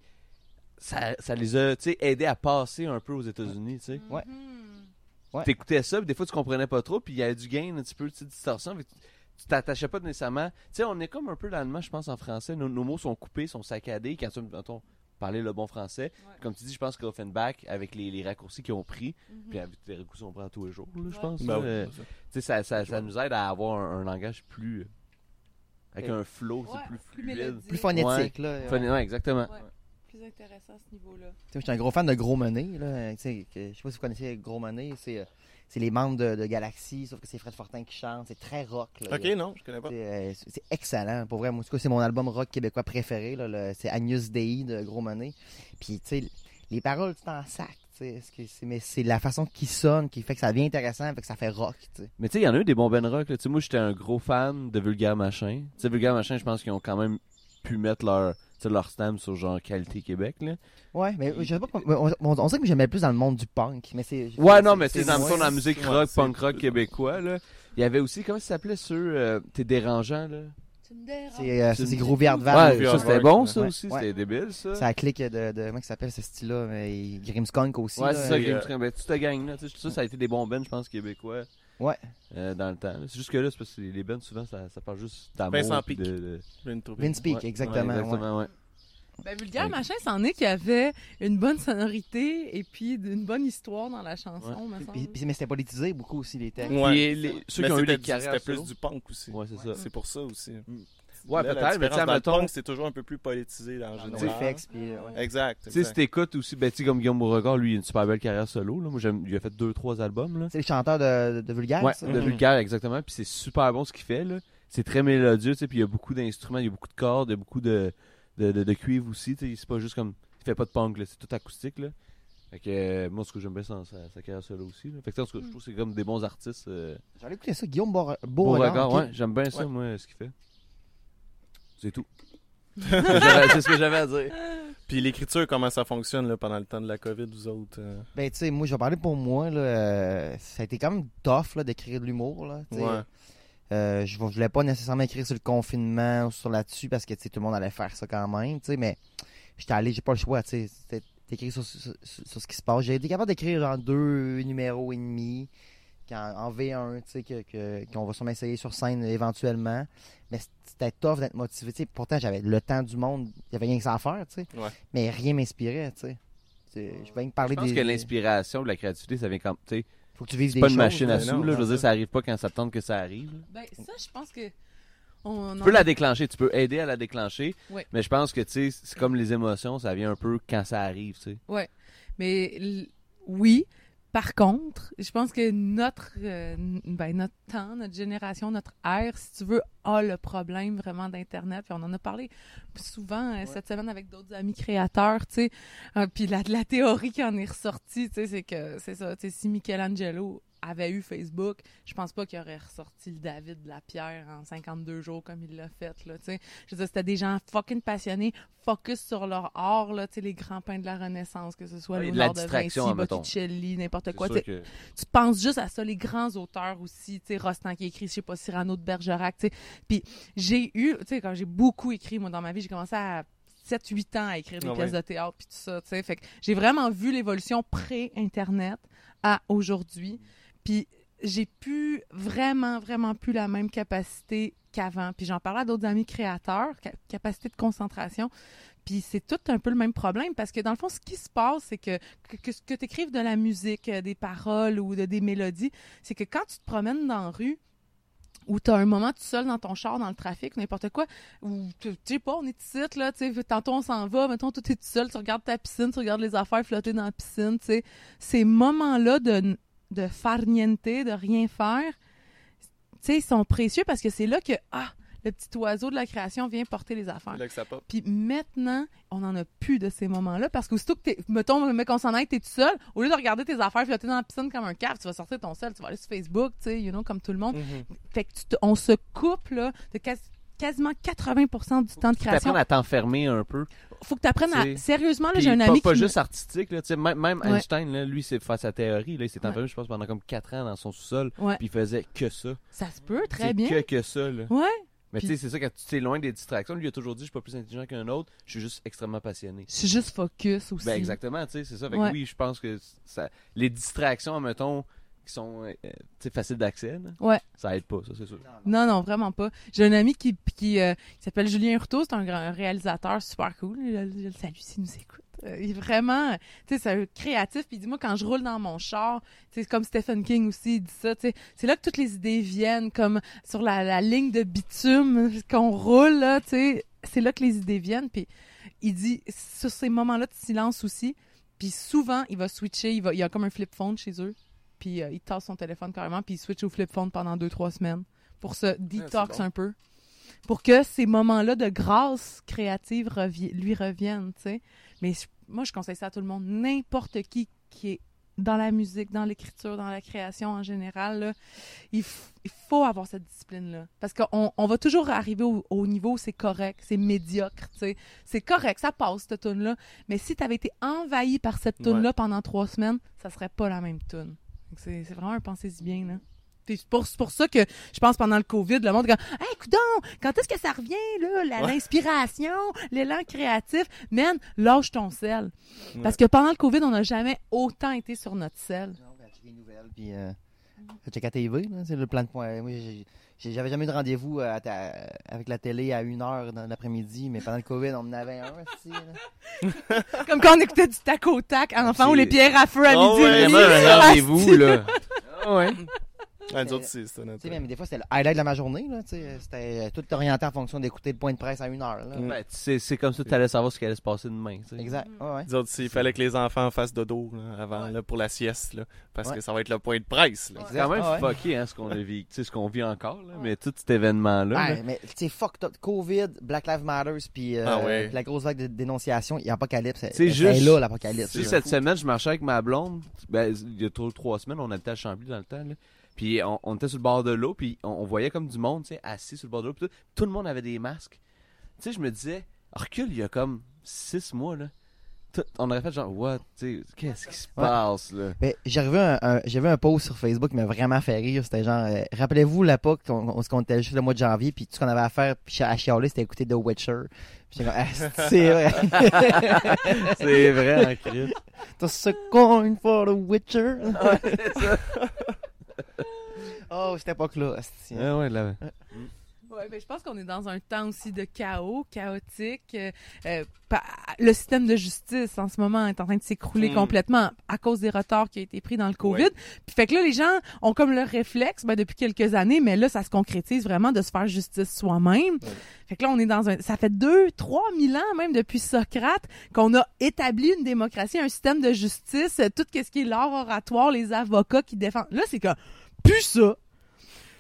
ça, ça les a, tu sais, aidés à passer un peu aux États-Unis, tu sais. Ouais. Mhm. Ouais. T'écoutais ça, puis des fois tu comprenais pas trop, puis il y avait du gain un petit peu, tu sais, de distorsion. fait tu- t'attachais pas nécessairement. Tu sais, on est comme un peu l'allemand, je pense, en français. Nos, nos mots sont coupés, sont saccadés. Quand tu mettons, parler le bon français. Ouais. Comme tu dis, je pense qu'Offenbach, avec les, les raccourcis qu'ils ont pris, Mhm. puis avec les raccourcis qu'on prend tous les jours, là, je pense. Ben oui, euh, tu sais, ça, ça, ça nous aide à avoir un, un langage plus. euh, avec un flow, Ouais, c'est plus fluide. Plus phonétique, là. Exactement. Plus intéressant à ce niveau-là. Tu sais, Je suis un gros fan de Gros Money. Là. Tu sais, que- Je sais pas si vous connaissez Gros Money. C'est euh, c'est les membres de, de Galaxy, sauf que c'est Fred Fortin qui chante. C'est très rock. là. Ok, non, je connais pas. C'est euh, c'est excellent. Pour vrai, moi, en tout cas, c'est mon album rock québécois préféré. là, le- C'est Agnus Dei de Gros Money. Puis, tu sais, les paroles, tu t'en sac. tu sais, ce que c'est- Mais c'est la façon qu'ils sonnent qui fait que ça devient intéressant, fait que ça fait rock. tu sais. Mais tu sais, il y en a eu des bons Ben Rock. là. Tu sais, moi, j'étais un gros fan de Vulgaire Machin. Tu sais, Vulgaire Machin, je pense qu'ils ont quand même pu mettre leur, leur stamp sur genre Qualité Québec. Là. Ouais, mais je sais pas. comment- On, on, que j'aimais plus dans le monde du punk. Mais c'est. Ouais, non, mais c'est dans, mettons, dans la musique rock, punk rock québécois, là, il y avait aussi, comment ça s'appelait ceux, euh, t'es dérangeant, là? C'est euh, C'est c'est une- Groovy Hardval. Ouais, ça c'était bon, ça Ouais, aussi, ouais. c'était débile, ça. Ça clique de, de. Comment s'appelle ce style-là mais Grimmskunk aussi. Ouais, là. c'est ça, euh, Grimmskunk. Ben, toute tu sais, ça, ça a été des bons bands, je pense, québécois. Ouais. euh, dans le temps. C'est juste que là, c'est parce que les bands, souvent, ça, ça parle juste d'amour. Vincent Pic. de- de-. Vince Peak, Ouais, exactement. ouais, ouais. exactement, ouais. Ben, Vulgaire Ouais. Machin, c'en est qu'il y avait une bonne sonorité et puis une bonne histoire dans la chanson, me semble. Puis- puis- mais c'était politisé beaucoup aussi, les textes. Ouais. Puis les- ceux Mais qui ont eu du- carrières C'était plus du punk aussi. Ouais, c'est ça. C'est pour ça aussi. Ouais, Là, peut-être, mais tu sais, différence dans le mettons, punk, c'est toujours un peu plus politisé en Dans général. le puis, ouais. Exact. Tu sais, si t'écoutes aussi, ben, tu sais, comme Guillaume Beauregard, lui, il a une super belle carrière solo. Là. Moi, j'aime, il a fait deux, trois albums. Là. C'est le chanteur de, de Vulgaire, Ouais, ça? de vulgaire, exactement. Puis c'est super bon ce qu'il fait. Là. C'est très mélodieux, tu sais, puis il y a beaucoup d'instruments, il y a beaucoup de cordes, il y a beaucoup de, de, de, de cuivre aussi. tu sais. C'est pas juste comme. Il fait pas de punk, là, c'est tout acoustique. Là. Fait que, euh, moi, ce que j'aime bien, c'est sa, sa carrière solo aussi. Là. Fait que, en tout cas, je trouve que c'est comme des bons artistes. Euh, J'allais écouter ça, Guillaume Beaure- Beauregard, ouais, j'aime bien ça, Ouais. moi, ce qu'il fait. C'est tout. C'est ce que j'avais à dire. Puis l'écriture, comment ça fonctionne là, pendant le temps de la COVID, vous autres euh? Ben, tu sais, moi, je vais parler pour moi, là. euh, ça a été quand même tough, d'écrire de l'humour, là. tu sais. Ouais. Euh, je, voulais pas nécessairement écrire sur le confinement ou sur là-dessus parce que, tu sais, tout le monde allait faire ça quand même, tu sais, mais j'étais allé, j'ai pas le choix, tu sais. D'écrire sur, sur, sur- sur ce qui se passe. J'ai été capable d'écrire, genre, deux numéros et demi en V1, tu sais, que, que- qu'on va sûrement essayer sur scène éventuellement. Mais c'était tough d'être motivé, tu sais. Pourtant, j'avais le temps du monde, il y avait rien que ça à faire, tu sais. Ouais. Mais rien m'inspirait, tu sais. Je de parler Je pense des. que l'inspiration, de la créativité, ça vient quand. Tu sais, Faut que tu vises c'est des pas une choses, machine à mais sous, non, là. Je veux dire, ça. ça arrive pas quand ça tente que ça arrive. là. Ben, ça, je pense que. On Tu en- peux la déclencher, tu peux aider à la déclencher. Ouais. Mais je pense que, tu sais, c'est comme les émotions, ça vient un peu quand ça arrive, tu sais. Mais l- oui. Par contre, je pense que notre, euh, ben, notre temps, notre génération, notre ère, si tu veux, a le problème vraiment d'Internet. Puis on en a parlé souvent euh, cette semaine avec d'autres amis créateurs, tu sais. Euh, puis la, la théorie qui en est ressortie, tu sais, c'est que c'est ça, tu sais, si Michelangelo avait eu Facebook, je pense pas qu'il aurait ressorti le David de la pierre en 52 jours comme il l'a fait, là, tu sais. Je veux dire, c'était des gens fucking passionnés, focus sur leur art, là, tu sais, les grands peintres de la Renaissance, que ce soit Ouais, de Léonard de distraction, Vinci. Botticelli, n'importe quoi. tu que- Tu penses juste à ça, les grands auteurs aussi, tu sais, Rostand qui écrit, je sais pas, Cyrano de Bergerac, tu sais. Puis j'ai eu, tu sais, quand j'ai beaucoup écrit, moi, dans ma vie, j'ai commencé à 7-8 ans à écrire des Ah pièces de théâtre, puis tout ça, tu sais. Fait que j'ai vraiment vu l'évolution pré-Internet à aujourd'hui. Puis j'ai pu vraiment, vraiment plus la même capacité qu'avant. Puis j'en parlais à d'autres amis créateurs, ca- capacité de concentration. Puis c'est tout un peu le même problème parce que dans le fond, ce qui se passe, c'est que que, que, que tu écrives de la musique, euh, des paroles ou de, des mélodies, c'est que quand tu te promènes dans la rue, ou tu as un moment tout seul dans ton char, dans le trafic, n'importe quoi, ou tu tu sais pas, on est ici, là, tu sais, tantôt on s'en va, mettons, tout est tout seul, tu regardes ta piscine, tu regardes les affaires flotter dans la piscine, tu sais. Ces moments-là de, de farniente, de rien faire, tu sais, ils sont précieux parce que c'est là que, ah, le petit oiseau de la création vient porter les affaires. Là que ça. Puis maintenant, on n'en a plus de ces moments-là parce qu'aussitôt que t'es, mettons, mec, on s'en aille, t'es tout seul, au lieu de regarder tes affaires flotter dans la piscine comme un cave, tu vas sortir ton sel, tu vas aller sur Facebook, tu sais, you know, comme tout le monde. Mhm. Fait que tu te- on se coupe, là, de quasi- quasiment 80% du temps de Tu création. apprends à t'enfermer un peu. Faut que tu apprennes à. Sérieusement, là, j'ai un ami pas qui. juste artistique, là, tu sais, même, même Ouais. Einstein, là, lui, c'est face à sa théorie, là, il s'est Ouais. enfermé, je pense, pendant comme 4 ans dans son sous-sol, puis il faisait que ça. Ça se peut, très bien. que, que ça, là. Ouais. Mais tu sais, c'est ça, quand tu es loin des distractions, lui, a toujours dit, je suis pas plus intelligent qu'un autre, je suis juste extrêmement passionné. Je suis juste focus aussi. Ben, exactement, tu sais, c'est ça. Fait que Ouais. oui, je pense que ça, les distractions, mettons, qui sont, euh, sais, faciles d'accès, Ouais. ça aide pas, ça, c'est sûr. Non, non, vraiment pas. J'ai un ami qui, qui, euh, qui s'appelle Julien Hurtaud, c'est un, grand- un réalisateur super cool. Je, je le salue s'il nous écoute. Euh, il est vraiment, tu sais, c'est un créatif. Puis dis-moi, quand je roule dans mon char, tu sais, comme Stephen King aussi, il dit ça, tu sais, c'est là que toutes les idées viennent, comme sur la, la ligne de bitume qu'on roule, là, tu sais, c'est là que les idées viennent. Puis il dit, sur ces moments-là de silence aussi, puis souvent, il va switcher, il, va, il y a comme un flip phone chez eux, puis euh, il tasse son téléphone carrément, puis il switch au flip phone pendant deux, trois semaines pour se detox bon. un peu. Pour que ces moments-là de grâce créative revi- lui reviennent, tu sais. Mais je- moi, je conseille ça à tout le monde. N'importe qui qui est dans la musique, dans l'écriture, dans la création en général, là, il, faut avoir cette discipline-là. Parce qu'on on va toujours arriver au, au niveau où c'est correct, c'est médiocre, tu sais. C'est correct, ça passe, cette tune-là. Mais si tu avais été envahi par cette tune-là pendant trois semaines, ça serait pas la même tune. Donc, C'est vraiment un pensez-y bien, là. C'est pour, pour ça que je pense pendant le COVID, le monde dit Hey, coudon, quand est-ce que ça revient, là, l'inspiration, l'élan créatif? Man, lâche ton sel. Ouais. Parce que pendant le COVID, on n'a jamais autant été sur notre sel. Non, ben, checker les nouvelles, puis euh, checker à TV, là, c'est le plan de point. Moi, j'ai- j'ai- j'avais jamais eu de rendez-vous euh, à ta- avec la télé à 1h dans l'après-midi, mais pendant le COVID, on en avait un, aussi. Comme quand on écoutait du tac au tac, enfant, ou les pierres à feu à Oh midi. ouais. Vraiment un rendez-vous, là. Ah ouais. Ah, nous autres, c'est ça, Tu sais, mais des fois, c'était le highlight de ma journée, là. C'était euh, tout orienté en fonction d'écouter le point de presse à 1h, là. Mm. Ben, c'est c'est comme ça que tu allais savoir ce qui allait se passer demain. Exact, ouais, ouais. Nous autres, il fallait que les enfants fassent dodo là, avant là, pour la sieste, là, parce Ouais. que ça va être le point de presse. Là. C'est quand même Ah ouais. fucké hein, ce qu'on sais, ce qu'on vit encore, là, mais tout cet événement-là. Ouais, là, mais tu sais, fuck up. COVID, Black Lives Matter, puis euh, Ah la grosse vague de dénonciation, il y a Apocalypse. C'est juste- là, l'Apocalypse. Cette semaine, je marchais avec ma blonde. Ben, il y a trois semaines, on habitait à Chambly dans le temps. Puis on, on était sur le bord de l'eau, puis on, on voyait comme du monde, tu sais, assis sur le bord de l'eau. Tout, tout le monde avait des masques. Tu sais, je me disais, recule, il y a comme six mois, là. Tout- on aurait fait genre, what, tu sais, qu'est-ce qui se Ouais. passe, là? Mais j'ai revu un, un- j'ai vu un post sur Facebook qui m'a vraiment fait rire. C'était genre, euh, rappelez-vous l'époque qu'on on, qu'on était juste le mois de janvier, puis tout ce qu'on avait à faire puis à chialer, c'était écouter The Witcher. Puis ah, c'est vrai. C'est vrai, en crise. T'as a coin for The Witcher. Oh, cette époque-là. asti. Ouais, ouais, là. Ouais, ben, je pense qu'on est dans un temps aussi de chaos, chaotique. euh, euh, pa- le système de justice en ce moment est en train de s'écrouler Mm. complètement à cause des retards qui ont été pris dans le COVID. Ouais. Puis fait que là, les gens ont comme le réflexe ben, depuis quelques années, mais là, ça se concrétise vraiment de se faire justice soi-même. Ouais. Fait que là, on est dans un... Ça fait deux, trois mille ans même depuis Socrate qu'on a établi une démocratie, un système de justice, tout ce qui est l'art oratoire, les avocats qui défendent. Là, c'est comme, plus ça.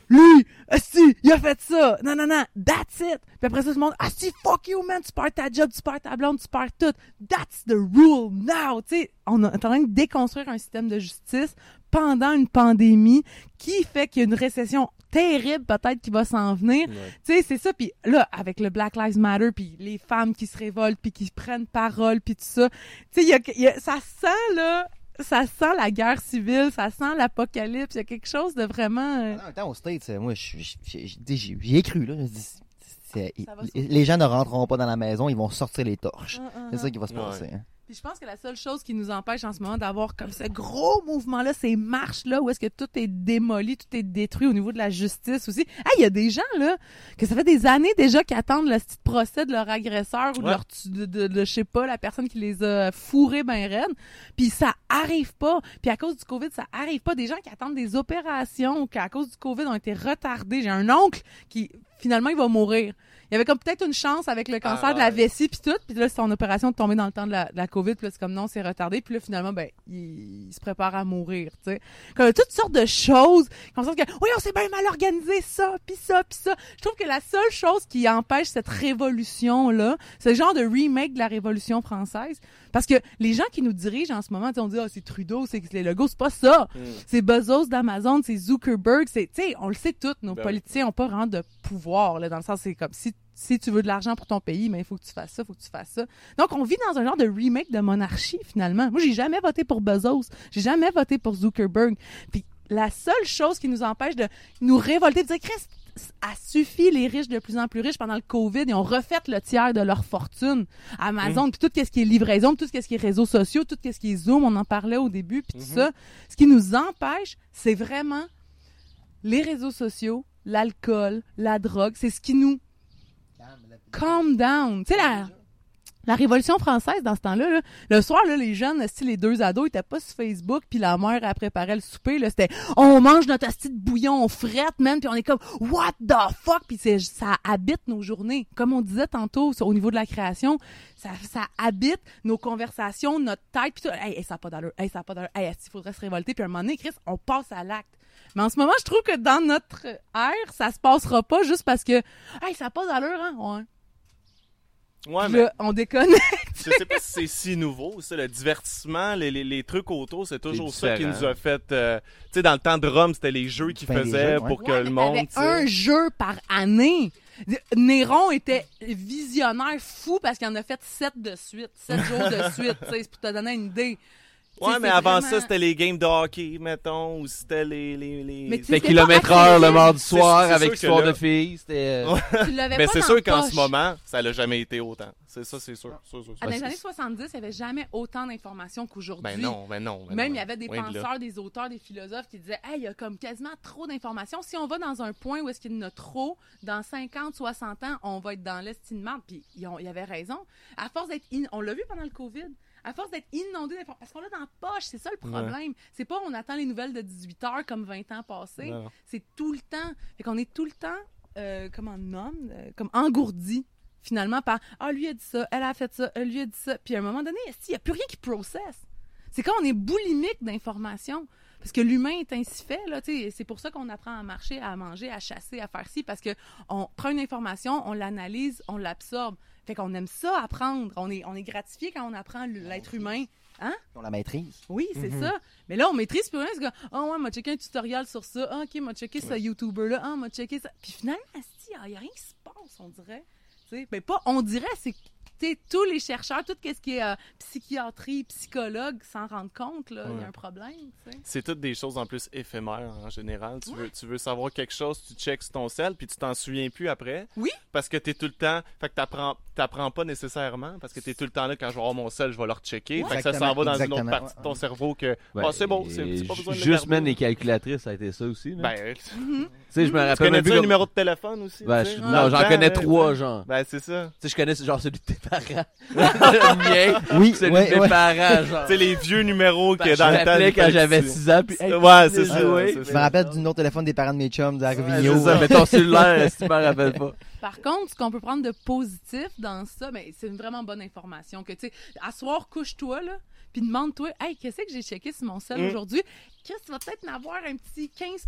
Lui, si, il a fait ça. Non, non, non, that's it. Puis après ça, tout le monde, si, fuck you, man, tu perds ta job, tu perds ta blonde, tu perds tout. That's the rule now. Tu sais, on est en train de déconstruire un système de justice pendant une pandémie qui fait qu'il y a une récession terrible peut-être qui va s'en venir. Ouais. Tu sais, c'est ça. Puis là, avec le Black Lives Matter, puis les femmes qui se révoltent, puis qui prennent parole, puis tout ça. Tu sais, y a, il y a- ça sent, là, ça sent la guerre civile, ça sent l'apocalypse. Il y a quelque chose de vraiment... euh, En même temps, aux States, euh, moi, j'y ai cru, là. Je dis, les- les gens ne rentreront pas dans la maison, ils vont sortir les torches. uh, uh, C'est ça qui va se Ouais. passer. hein. Puis je pense que la seule chose qui nous empêche en ce moment d'avoir comme ce gros mouvement-là, ces marches-là, où est-ce que tout est démoli, tout est détruit au niveau de la justice aussi. Ah, il y a des gens, là, que ça fait des années déjà qui attendent le petit procès de leur agresseur ou de Ouais. leur, de, de, de, je sais pas, la personne qui les a fourrés ben raides. Puis ça arrive pas. Puis à cause du COVID, ça arrive pas. Des gens qui attendent des opérations ou qui, à cause du COVID, ont été retardés. J'ai un oncle qui, finalement, il va mourir. Il y avait comme peut-être une chance avec le cancer Ah, de la ouais. vessie puis tout, puis là son opération est tombée dans le temps de la, de la Covid, puis là c'est comme non, c'est retardé, puis là finalement ben il, il se prépare à mourir, tu sais. Comme toutes sortes de choses, comme ça que oui, on s'est bien mal organisé ça, puis ça, puis ça. Je trouve que la seule chose qui empêche cette révolution là, le genre de remake de la révolution française parce que les gens qui nous dirigent en ce moment, on dit ah c'est Trudeau, c'est les logos, c'est pas ça. Mm. C'est Bezos d'Amazon, c'est Zuckerberg, c'est, tu sais, on le sait tous, nos Ben politiciens ont pas vraiment de pouvoir, là, dans le sens, c'est comme si, si tu veux de l'argent pour ton pays, mais il faut que tu fasses ça, il faut que tu fasses ça. Donc, on vit dans un genre de remake de monarchie, finalement. Moi, j'ai jamais voté pour Bezos, j'ai jamais voté pour Zuckerberg. Puis, la seule chose qui nous empêche de nous révolter, de dire, Christ, a suffi les riches de plus en plus riches pendant le COVID, ils ont refait le tiers de leur fortune. Amazon, puis tout ce qui est livraison, tout ce qui est réseaux sociaux, tout ce qui est Zoom, on en parlait au début, puis tout Mhm. ça. Ce qui nous empêche, c'est vraiment les réseaux sociaux, l'alcool, la drogue, c'est ce qui nous calm down. Tu sais, la, la Révolution française, dans ce temps-là, là, le soir, là, les jeunes, style les deux ados, ils étaient pas sur Facebook, puis la mère, elle préparait le souper, là, c'était « On mange notre asti de bouillon, on frette, man! » Puis on est comme « What the fuck? » Puis ça habite nos journées. Comme on disait tantôt, au niveau de la création, ça, ça habite nos conversations, notre tête, puis tout. Hey, hey, ça n'a pas d'allure. Hey, ça n'a pas d'allure. Hey, il faudrait se révolter? Puis à un moment donné, Chris, on passe à l'acte. Mais en ce moment, je trouve que dans notre ère, ça se passera pas juste parce que, hey, ça n'a pas d'allure, hein? Ouais. Ouais, Puis mais là, on déconne. je sais pas si c'est si nouveau, ça, le divertissement, les, les, les trucs autour, c'est toujours ça qui nous a fait. euh, tu sais, dans le temps de Rome, c'était les jeux qu'ils Ben, faisaient jeux, ouais. pour que le monde. un jeu par année. Néron était visionnaire fou parce qu'il en a fait sept de suite, sept jours de suite, tu sais, c'est pour te donner une idée. Ouais, mais avant vraiment- ça, c'était les games de hockey, mettons, ou c'était les. les, les... Mais tu C'était C'était kilomètre heure le mardi soir avec histoire là- de filles. C'était. euh, Tu l'avais Mais pas c'est dans sûr qu'en ce moment, ça l'a jamais été autant. C'est ça, c'est sûr. sûr, sûr, sûr. Ah, dans les années 70, il n'y avait jamais autant d'informations qu'aujourd'hui. Ben non, ben non. ben Même non. il y avait des de penseurs, des auteurs, des philosophes qui disaient Hey, il y a comme quasiment trop d'informations. Si on va dans un point où est-ce qu'il y en a trop, dans 50, 60 ans, on va être dans l'estime. Puis ils, ont- ils avaient raison. À force d'être. in- On l'a vu pendant le COVID. À force d'être inondé d'informations. Parce qu'on l'a dans la poche, c'est ça le problème. C'est pas on attend les nouvelles de 18 heures comme 20 ans passés. C'est tout le temps. Fait qu'on est tout le temps, euh, comme un homme, euh, comme engourdi, finalement, par Ah, lui a dit ça, elle a fait ça, elle lui a dit ça. Puis à un moment donné, il n'y a plus rien qui processe? C'est quand on est boulimique d'informations. Parce que l'humain est ainsi fait, là, c'est pour ça qu'on apprend à marcher, à manger, à chasser, à faire ci, parce que on prend une information, on l'analyse, on l'absorbe. Fait qu'on aime ça apprendre. On est, on est gratifié quand on apprend l'être humain. On la maîtrise. Oui, c'est Mhm. ça. Mais là, on maîtrise plus rien. C'est comme, oh ouais, m'a checké un tutoriel sur ça. Ah, ok, m'a checké ce YouTuber-là. Ah, m'a checké ça. Puis finalement, il n'y a rien qui se passe, on dirait. Tu sais, ben pas on dirait, c'est sais, tous les chercheurs, tout ce qui est euh, psychiatrie, psychologue s'en rendent compte, là, il y a un problème, tu. C'est toutes des choses en plus éphémères en général. Tu, veux, tu veux savoir quelque chose, tu checks sur ton sel, puis tu t'en souviens plus après. Oui. Parce que t'es tout le temps. Fait que t'apprends, t'apprends pas nécessairement, parce que t'es tout le temps là, quand je vais avoir mon sel, je vais le rechecker. Ouais. Fait que ça s'en va dans une autre partie de ton cerveau que. Ouais, Ah, c'est bon, c'est pas besoin de le Juste, man, les calculatrices, ça a été ça aussi. là. Ben, tu sais, je me tu rappelle connais même comme- numéro de téléphone aussi? Ben, tu je- non, le j'en connais trois, tu sais. genre. Ben, c'est ça. Tu sais, je connais genre celui de parents. le mien. Oui, Celui ouais, de mes ouais. parents, genre. Tu sais, les vieux numéros Ben, que je dans le temps. quand j'avais petit. 6 ans. Puis, hey, Ouais, c'est ça, c'est Je me rappelle du numéro de téléphone des parents de mes chums, de Ouais, Arvigno. c'est ça, mais ton cellulaire, si tu m'en rappelles pas. Par contre, ce qu'on peut prendre de positif dans ça, ben, c'est une vraiment bonne information. Que, tu sais, à soir, couche-toi, là, puis demande-toi, hey, qu'est-ce que j'ai checké sur mon sel Mm. aujourd'hui? Chris, tu vas peut-être en avoir un petit 15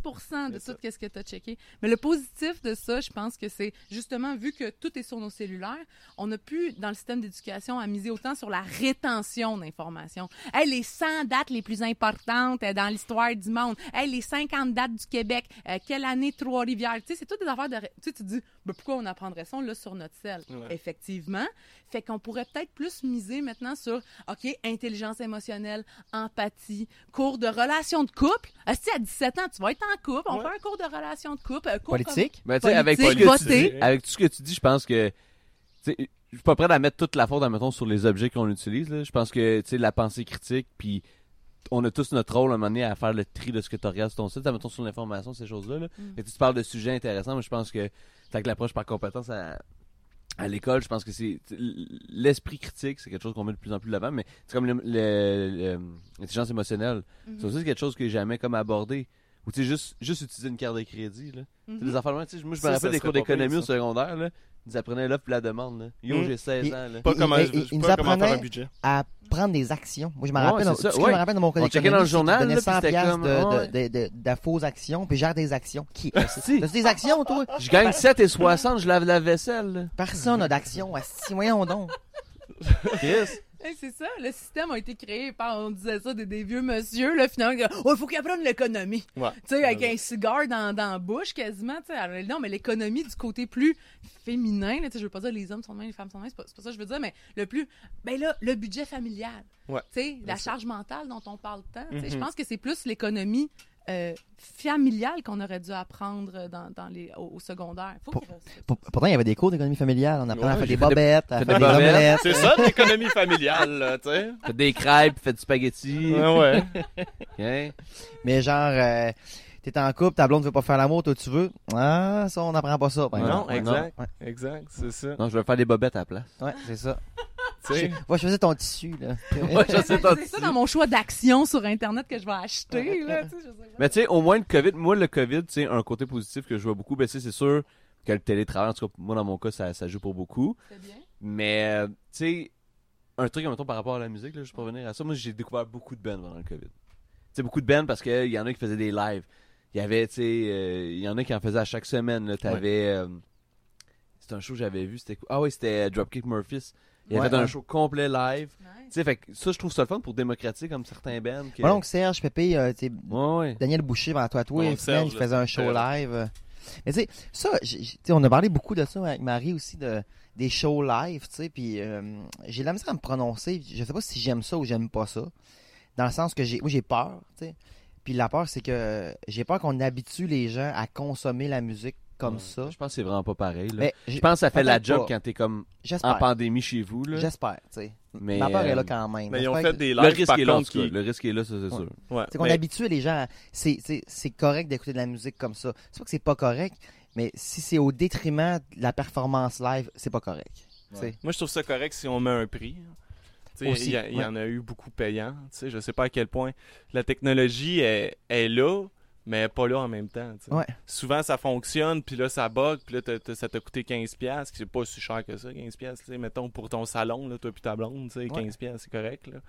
de tout ce que tu as checké. Mais le positif de ça, je pense que c'est justement, vu que tout est sur nos cellulaires, on a pu, dans le système d'éducation, à miser autant sur la rétention d'informations. Hey, les 100 dates les plus importantes euh, dans l'histoire du monde. Hey, les 50 dates du Québec. Euh, quelle année Trois-Rivières? Tu sais, c'est toutes des affaires de... Tu sais, tu dis, ben, pourquoi on apprendrait ça là, sur notre sel? Ouais. Effectivement. Fait qu'on pourrait peut-être plus miser maintenant sur, OK, intelligence émotionnelle, empathie, cours de relations de couple. Si à 17 ans, tu vas être en couple, on Ouais. fait un cours de relations de couple. un cours Politique. Mais avec ce Politique, que tu voter. dis, avec tout ce que tu dis, je pense que, je suis pas prêt à mettre toute la faute, admettons, sur les objets qu'on utilise. Je pense que, tu sais, la pensée critique, puis on a tous notre rôle à un moment donné à faire le tri de ce que tu regardes sur ton site, admettons, sur l'information, ces choses-là, là. Mm. Et tu parles de sujets intéressants, mais je pense que, avec l'approche par compétence à, à l'école, je pense que c'est l'esprit critique, c'est quelque chose qu'on met de plus en plus de l'avant, mais c'est comme le- le- le- l'intelligence émotionnelle. Mhm. Ça aussi, c'est quelque chose que j'ai jamais comme abordé. Ou tu sais, juste, juste utiliser une carte de crédit, là. Mhm. des affaires moi, je me rappelle des cours d'économie au secondaire, là. Ils apprenaient l'offre et la demande, là. Yo, Mm. j'ai 16 Et- ans, là. Pas Il- comment, il- je- il- je sais il pas nous comment faire un apprenait budget. à prendre des actions. Moi, je me Ouais, rappelle, c'est tout ça, ce que ouais. je me rappelle de mon cours On checkait d'économie, dans le c'est journal, là, donnaient puis 100 c'était piastres comme, de, de, de, de, de fausses actions, puis gère des actions. Qui? Si. T'as-tu des actions, toi? Je gagne 7 et 60, je lave la vaisselle, là. Personne n'a d'action. Si, voyons donc. Chris. Hey, c'est ça, le système a été créé par, on disait ça, des, des vieux monsieur, là, finalement, oh, il faut qu'ils apprennent l'économie. Ouais. Tu sais, avec un cigare dans, dans la bouche, quasiment, tu sais. Non, mais l'économie du côté plus féminin, tu sais, je veux pas dire les hommes sont de même, les femmes sont de même, c'est pas, pas ça que je veux dire, mais le plus, ben là, le budget familial. Ouais. Tu sais, la C'est ça. charge mentale dont on parle tant. tu sais, Je Mhm. pense que c'est plus l'économie euh, familiale qu'on aurait dû apprendre dans, dans les, au, au secondaire. Faut Pour- qu'il reste- Pour- Pourtant, il y avait des cours d'économie familiale. On apprenait à faire des bobettes, à faire des omelettes. C'est ça, l'économie familiale, là, tu sais. Faites des crêpes, faites du spaghetti. Ouais, ouais. Hein? Mais genre, euh, t'es en couple, ta blonde veut pas faire l'amour, toi tu veux? Ah, ça, on n'apprend pas ça. Ouais, exemple. Non, exact. Ouais. Exact, c'est ça. Non, je vais faire des bobettes à la place. Ouais, c'est ça. Sais, Va choisir ton tissu, là. Sais pas. C'est ça dans mon choix d'action sur Internet que je vais acheter, là, tu sais, je sais pas. Mais tu sais, au moins le COVID, moi le COVID, tu sais, un côté positif que je vois beaucoup, ben c'est sûr que le télétravail, en tout cas, moi dans mon cas, ça, ça joue pour beaucoup. C'est bien. Mais, tu sais, un truc, mettons, par rapport à la musique, là, juste pour revenir à ça, moi j'ai découvert beaucoup de bands pendant le COVID. Tu sais, beaucoup de bands parce qu'il y en a qui faisaient des lives. Il y avait, tu sais, euh, il y en a qui en faisaient à chaque semaine. là. T'avais. euh, c'était un show que j'avais vu, c'était quoi? Ah oui, c'était Dropkick Murphys. Il Ouais, avait fait un show complet live. Tu Nice. sais, fait que ça, je trouve ça le fun pour démocratiser comme certains bands. Que... Donc, Serge, Pépé, euh, Ouais, ouais. Daniel Boucher, avant toi, toi, Bon, et Serge, il faisait un show live. euh. Mais tu sais, ça, on a parlé beaucoup de ça avec Marie aussi, de, des shows live, tu sais, puis euh, j'ai de la misère à me prononcer. Je sais pas si j'aime ça ou j'aime pas ça. Dans le sens que j'ai, moi, j'ai peur, tu sais. Puis la peur, c'est que j'ai peur qu'on habitue les gens à consommer la musique comme Ouais. ça. Je pense que c'est vraiment pas pareil. Là. Mais je j- pense que ça fait la job pas. quand t'es comme en pandémie chez vous. J'espère, tu sais. Mais, Ma peur est là euh, quand même. mais ils ont fait que- des Le risque par est là, qui... Le risque est là, ça, c'est Ouais. sûr. Ouais, C'est qu'on mais- habitue les gens à... C'est, c'est, c'est correct d'écouter de la musique comme ça. C'est pas que c'est pas correct, mais si c'est au détriment de la performance live, c'est pas correct. Moi, je trouve ça correct si on met un prix. Il y, y en a eu beaucoup payants. Je sais pas à quel point la technologie est, est là, mais pas là en même temps. tu sais. Ouais. Souvent, ça fonctionne, puis là, ça bug, puis là, t'as- t'as- ça t'a coûté 15$, piastres, qui c'est pas si cher que ça, 15$. piastres, tu sais, Mettons, pour ton salon, là, toi puis ta blonde, tu sais, 15$, piastres, c'est correct. Là.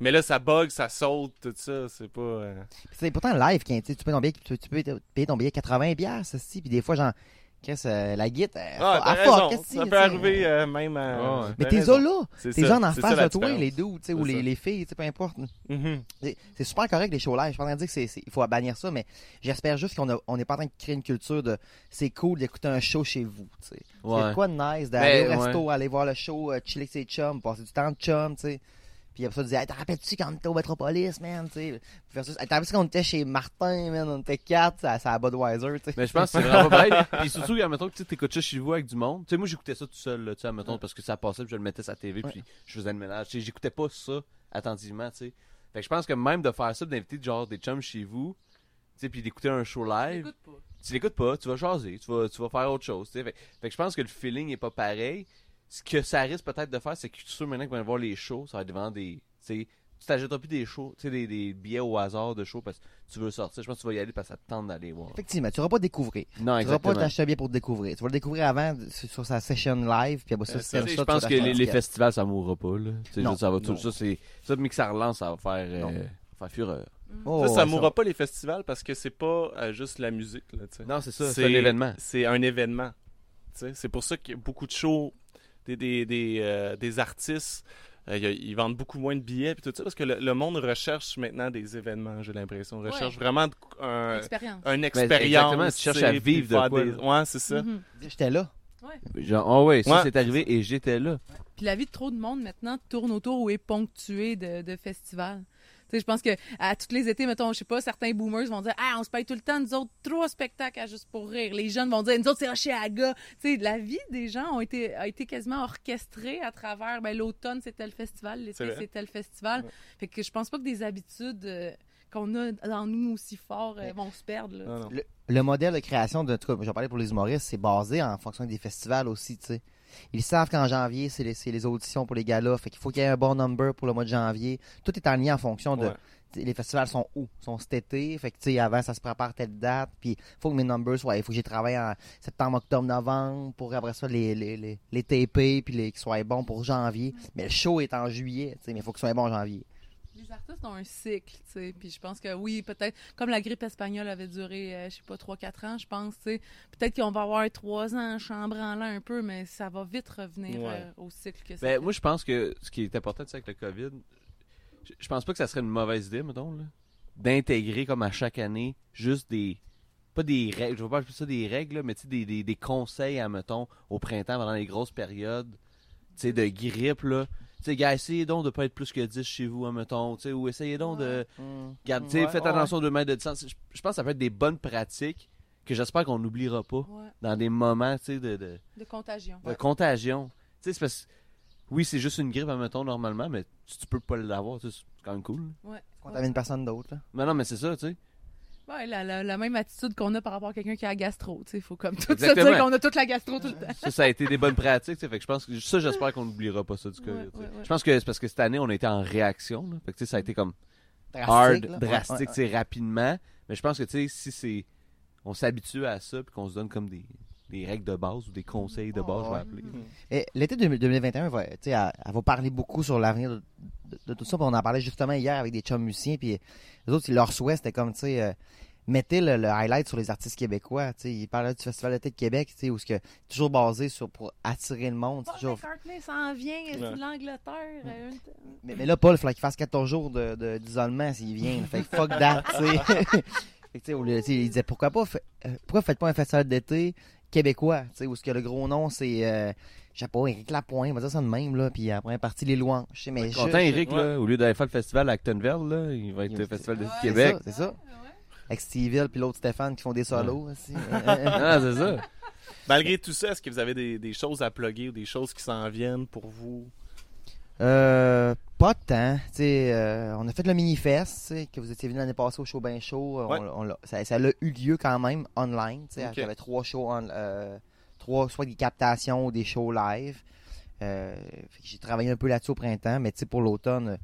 Mais là, ça bug, ça saute, tout ça, c'est pas... euh, Puis, sais, pourtant, live, quand, tu sais, tu payes ton billet, tu, tu peux payer ton billet 80 piastres, aussi, puis des fois, genre, Qu'est-ce euh, la guite, Ah, elle t'as fuck, raison. qu'est-ce que Ça peut arriver euh, euh, même à... Ouais, ouais. Mais t'es là. C'est T'es gens en face la de toi, les dudes, tu sais, ou les, les filles, tu sais, peu importe. Mhm. C'est c'est super correct les shows live. Je suis pas en train de dire que c'est, c'est- il faut bannir ça, mais j'espère juste qu'on a- on n'est pas en train de créer une culture de c'est cool d'écouter un show chez vous. tu sais. Ouais. C'est quoi de nice d'aller Ben, au resto, aller voir le show, euh, chiller avec ses chums, passer du temps de chum, tu sais. Puis après ça, dire, hey, t'en rappelles-tu quand on était au Metropolis, man, tu sais? Versus, hey, t'en rappelles-tu quand on était chez Martin, man, on était quatre, ça, ça à Budweiser, tu sais? Mais je pense que c'est vraiment pas pareil. Puis surtout, admettons que tu écoutes ça chez vous avec du monde. Tu sais, moi, j'écoutais ça tout seul, là, tu sais, admettons, parce que ça passait, puis je le mettais sur la TV, puis je faisais le ménage. Tu sais, j'écoutais pas ça attentivement, tu sais. Fait que je pense que même de faire ça, d'inviter genre des chums chez vous, tu sais, puis d'écouter un show live, tu l'écoutes pas, tu vas jaser, tu vas, tu vas faire autre chose, tu sais. Fait, fait que je pense que le feeling est pas pareil. Ce que ça risque peut-être de faire, c'est que ceux maintenant qui vont voir les shows, ça va être devant des. Tu t'achèteras plus des shows, tu sais, des, des billets au hasard de shows parce que tu veux sortir. Je pense que tu vas y aller parce que ça te tente d'aller voir. Effectivement, tu vas pas découvrir. Non, Tu vas pas exactement. t'acheter un billet pour te découvrir. Tu vas le découvrir avant sur sa session live, puis après ça, Euh, ça, sais, ça, je pense que les, festivals, ça mourra pas, là. Tu sais, Non, ça va tout, non. ça, c'est, ça, mais que ça relance, ça va faire, euh, faire fureur. Oh, Ça, ça mourra pas les festivals parce que c'est pas euh, juste la musique, là. Non, c'est ça, c'est un événement. C'est un événement. Tu sais, C'est pour ça qu'il y a beaucoup de shows, des, des, des, euh, des artistes, euh, ils vendent beaucoup moins de billets puis tout ça parce que le, le monde recherche maintenant des événements, j'ai l'impression. On recherche vraiment de- un, Expérience. une exactement, expérience. tu cherches à vivre de quoi, des- là. Ouais, c'est ça. Mhm. J'étais là. Genre, oh ouais, ça Ouais. c'est arrivé et j'étais là. Puis la vie de trop de monde maintenant tourne autour ou est ponctuée de, de festivals. Je pense que à tous les étés, mettons, je sais pas, certains boomers vont dire Ah, on se paye tout le temps, nous autres, trois spectacles à juste pour rire. Les jeunes vont dire Nous autres, c'est Oshéaga. Tu sais, la vie des gens ont été, a été quasiment orchestrée à travers ben, l'automne, c'était le festival, C'est l'été, c'était le festival. Ouais. Fait que je pense pas que des habitudes euh, qu'on a dans nous aussi fort euh, vont se perdre. là. Non, non. Le, le modèle de création, de, en tout cas, j'en parlais pour les humoristes, c'est basé en fonction des festivals aussi, tu sais. Ils savent qu'en janvier, c'est les, les auditions pour les galas. Fait qu'il faut qu'il y ait un bon number pour le mois de janvier. Tout est en lien en fonction de. Ouais. Les festivals sont où? sont cet été. Fait que, tu sais, avant, ça se prépare telle date. Puis, il faut que mes numbers soient. Il faut que j'ai travaillé en septembre, octobre, novembre pour après ça les, les, les, les taper. Puis, les, qu'ils soient bons pour janvier. Mais le show est en juillet, tu sais, mais il faut qu'ils soient bons en janvier. Les artistes ont un cycle, tu sais. Puis je pense que oui, peut-être, comme la grippe espagnole avait duré, euh, je sais pas, 3-4 ans, je pense, tu sais. Peut-être qu'on va avoir 3 ans chambranlant un peu, mais ça va vite revenir Ouais. euh, au cycle que ça. Ben, fait. moi, je pense que ce qui est important tu avec le COVID, je, je pense pas que ça serait une mauvaise idée, mettons, là, d'intégrer comme à chaque année juste des. Pas des règles, je veux pas appeler ça des règles, là, mais tu sais, des, des, des conseils, à, mettons, au printemps, pendant les grosses périodes, tu sais, de grippe, là. Tu sais, gars, essayez donc de pas être plus que 10 chez vous, hein, mettons, tu sais, ou essayez donc de. Garde, tu sais, Ouais, faites ouais, attention aux deux mètres de distance. Je, pense que ça peut être des bonnes pratiques que j'espère qu'on n'oubliera pas Ouais, dans des moments, tu sais, de, de, de contagion. de contagion. Tu sais, c'est parce oui, c'est juste une grippe, admettons, normalement, mais tu, tu peux pas l'avoir, c'est quand même cool. là. Ouais. Contamine personne d'autre, là. Mais non, mais c'est ça, tu sais. Ouais, la, la, la même attitude qu'on a par rapport à quelqu'un qui a la gastro, tu sais. Il faut comme tout se Exactement. dire qu'on a toute la gastro tout le temps. Ça, ça a été des bonnes pratiques, tu sais. Fait que je pense que ça, j'espère qu'on n'oubliera pas ça du COVID. Ouais, tu sais. ouais, ouais. Je pense que c'est parce que cette année, on a été en réaction, là. Fait que tu sais, ça a été comme Drastique, hard, là. drastique, Ouais, tu sais, rapidement. Mais je pense que, tu sais, si c'est. On s'habitue à ça, puis qu'on se donne comme des, des règles de base ou des conseils de Oh, base, je vais appeler. Et l'été 2000 2021, va, tu sais, elle, elle va parler beaucoup sur l'avenir de, de- de tout ça. On en parlait justement hier avec des chums musiciens. Puis les autres, leur souhait, c'était comme, tu sais, euh, mettez le, le highlight sur les artistes québécois. Tu sais, ils parlaient du Festival d'été de Québec, tu sais, où c'est que toujours basé sur pour attirer le monde. Paul toujours... McCartney s'en vient, de l'Angleterre. euh, une- mais, mais là, Paul, il fallait qu'il fasse 14 jours de- de- d'isolement s'il vient. Fait que fuck that, tu sais. Fait que, il disait, pourquoi pas, fait- euh, pourquoi faites pas un festival d'été québécois, tu sais, où ce que le gros nom, c'est, euh, je sais pas, Éric Lapointe, on va dire ça de même, là, puis après, partie les louanges. Je sais, mais je- Content, je- Eric, ouais. là, au lieu d'aller faire le festival à Actonville, là, il va être Il- le festival de Ouais, C'est Québec. ça, c'est ça. Avec Steve Hill puis l'autre Stéphane qui font des solos aussi. Ah, c'est ça. Malgré tout ça, est-ce que vous avez des, des choses à plugger ou des choses qui s'en viennent pour vous? Euh, pas tant. Tu sais, euh, on a fait le mini-fest, que vous étiez venu l'année passée au show Ben Show. On- Ouais. on ça, ça a eu lieu quand même online. tu sais. Ok. Il y avait trois shows, en- euh, trois, soit des captations ou des shows live. Euh, j'ai travaillé un peu là-dessus au printemps, mais tu sais, pour l'automne, euh,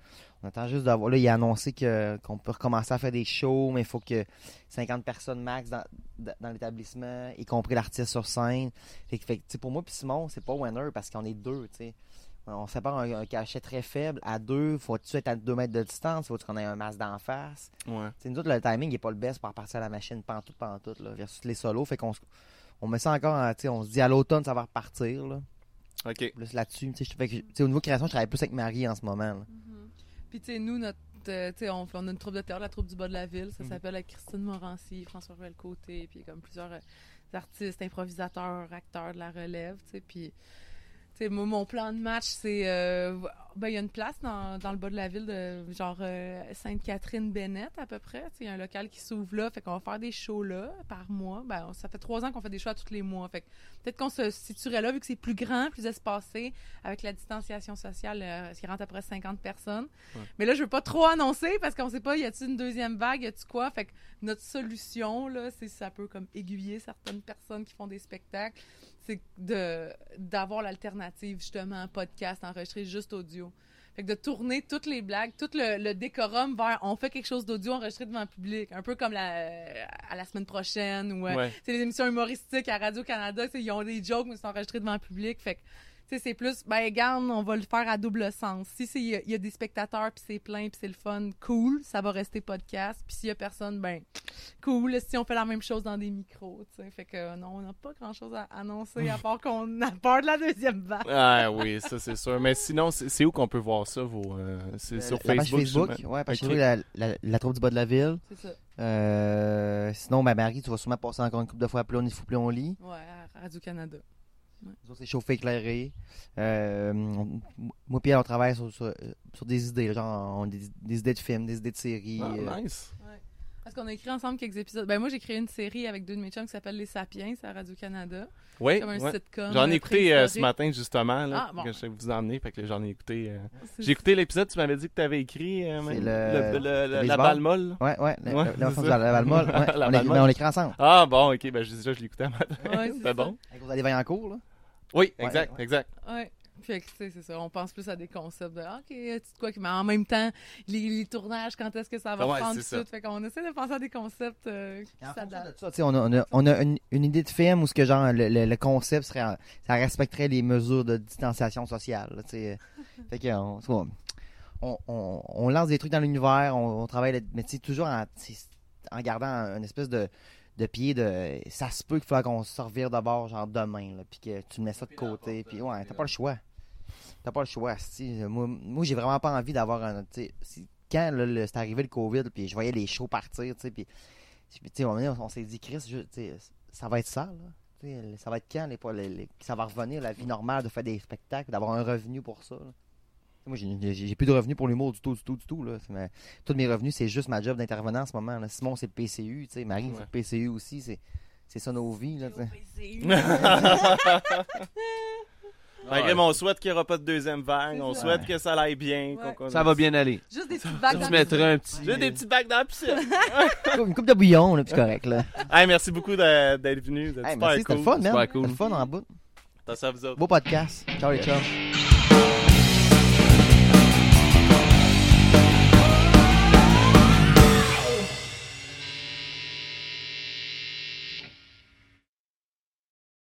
on attend juste d'avoir. Là, il a annoncé qu'on peut recommencer à faire des shows, mais il faut que 50 personnes max dans, dans l'établissement, y compris l'artiste sur scène. Fait que, fait pour moi puis Simon, c'est pas winner parce qu'on est deux, sais. On sépare un, un cachet très faible. À deux, faut-tu être à deux mètres de distance? Faut qu'on ait un masque d'en face? Ouais. Nous autres, le timing n'est pas le best pour partir à la machine pantoute, pantoute, là, versus les solos. Fait qu'on on met ça encore, en- on se dit à l'automne, ça va repartir, là. OK. Plus là-dessus, au niveau création, je travaille plus avec Marie en ce moment, là. Mhm. Puis, tu sais, nous, notre. euh, on, on a une troupe de théâtre, la troupe du bas de la ville. Ça Mhm. s'appelle avec Christine Morancy, François Ruel Côté, puis comme plusieurs euh, artistes, improvisateurs, acteurs de la relève, tu sais. Puis, sais, mon plan de match, c'est. euh, ben, il y a une place dans, dans le bas de la ville, de genre euh, Sainte-Catherine-Bennett, à peu près. Il y a un local qui s'ouvre là. Fait qu'on va faire des shows là par mois. Ben, ça fait trois ans qu'on fait des shows à tous les mois. Fait que peut-être qu'on se situerait là, vu que c'est plus grand, plus espacé, avec la distanciation sociale, euh, ce qui rentre à peu près 50 personnes. Ouais. Mais là, je veux pas trop annoncer parce qu'on sait pas, y a-t-il une deuxième vague, y a-t-il quoi? Fait que notre solution, là, c'est ça peut comme aiguiller certaines personnes qui font des spectacles, c'est de d'avoir l'alternative, justement, podcast, enregistré juste audio. Fait que de tourner toutes les blagues, tout le, le décorum vers on fait quelque chose d'audio enregistré devant le public, un peu comme la, à la semaine prochaine ou euh, Ouais. c'est les émissions humoristiques à Radio-Canada, tu sais, ils ont des jokes, mais ils sont enregistrés devant le public. Fait que, sais, c'est plus, ben, regarde, on va le faire à double sens. Si c'est- il y, a- il y a des spectateurs, puis c'est plein, puis c'est le fun, cool, ça va rester podcast. Puis s'il y a personne, ben, cool, si on fait la même chose dans des micros, tu sais. Fait que, euh, non, on n'a pas grand-chose à annoncer, à part qu'on a peur de la deuxième vague. Ah oui, ça c'est sûr. Mais sinon, c'est où qu'on peut voir ça, vos. euh, c'est Euh, sur la page Facebook. Facebook, ouais, page Ok. Facebook, la, la, la troupe du bas de la ville. C'est ça. Euh, sinon, ben, Marie, tu vas sûrement passer encore une couple de fois plus on y fout, plus on lit. Ouais, à Radio-Canada. Nous autres, c'est chauffé, éclairé. Euh, on- moi, Pierre, on travaille sur, sur, euh, sur des idées, genre on des, des idées de films, des idées de séries. euh, Ah, nice. Parce qu'on a écrit ensemble quelques épisodes. Ben, moi, j'ai créé une série avec deux de mes chums qui s'appelle Les Sapiens à Radio-Canada. Oui, Comme un ouais. sitcom. J'en ai euh, écouté euh, ce matin, justement, là, Ah, bon. que je vais vous emmener. Fait que j'en ai écouté. euh, C'est J'ai écouté l'épisode, tu m'avais dit que tu avais écrit. euh, C'est même, le- le- le- la balle molle. Ouais, ouais, la, Ouais, ouais. La on l'écrit- Valmol. mais on l'écrit ensemble. Ah bon, ok, ben je déjà, je l'écoutais. à matin. Ouais, c'est C'était bon. Avec Rosalie Vaillancourt, là. Oui, exact, ouais. exact. Ouais. Fait que, tu sais, c'est ça. On pense plus à des concepts de, ah, OK, tu quoi, mais en même temps, les, les tournages, quand est-ce que ça va Ah ouais, prendre tout. ça. Fait qu'on essaie de penser à des concepts euh, qui s'adaptent. de on a, on a, on a une, une idée de film où ce que genre le, le- le concept serait en- ça respecterait les mesures de distanciation sociale. tu sais. fait que on, on, on, on lance des trucs dans l'univers, on, on travaille, mais tu sais, toujours en, en gardant un, une espèce de, de pied de ça se peut qu'il faudra qu'on se revire d'abord genre demain là, puis que tu mets ça de côté puis ouais t'as pas le choix t'as pas le choix moi, moi j'ai vraiment pas envie d'avoir un quand c'est arrivé le covid puis je voyais les shows partir tu sais puis puis, tu sais, on, on s'est dit, Chris, je- ça va être ça, là. Ça va être quand, les, les- les- ça va revenir, la vie normale de faire des spectacles, d'avoir un revenu pour ça. là. Moi, j'ai- plus de revenus pour l'humour du tout, du tout, du tout. Là. C'est ma- tous mes revenus, c'est juste ma job d'intervenant en ce moment. Là. Simon, c'est le PCU. tu sais, Marie, Ouais. c'est le PCU aussi. C'est, c'est ça nos vies. Là. Malgré mon souhaite qu'il n'y aura pas de deuxième vague, on ça. souhaite que ça aille bien. Ouais. Ça va bien aller. Juste des petites vagues Tu dans mettras un petit. J'ai des petites bagues dans la piscine. Une coupe de bouillon, là, puis c'est correct. Là. hey, merci beaucoup d'être venu. Hey, super merci, c'était cool. le fun, man. Cool. C'était le fun en bout. Attention à vous autres. Beau podcast. Ciao les chums.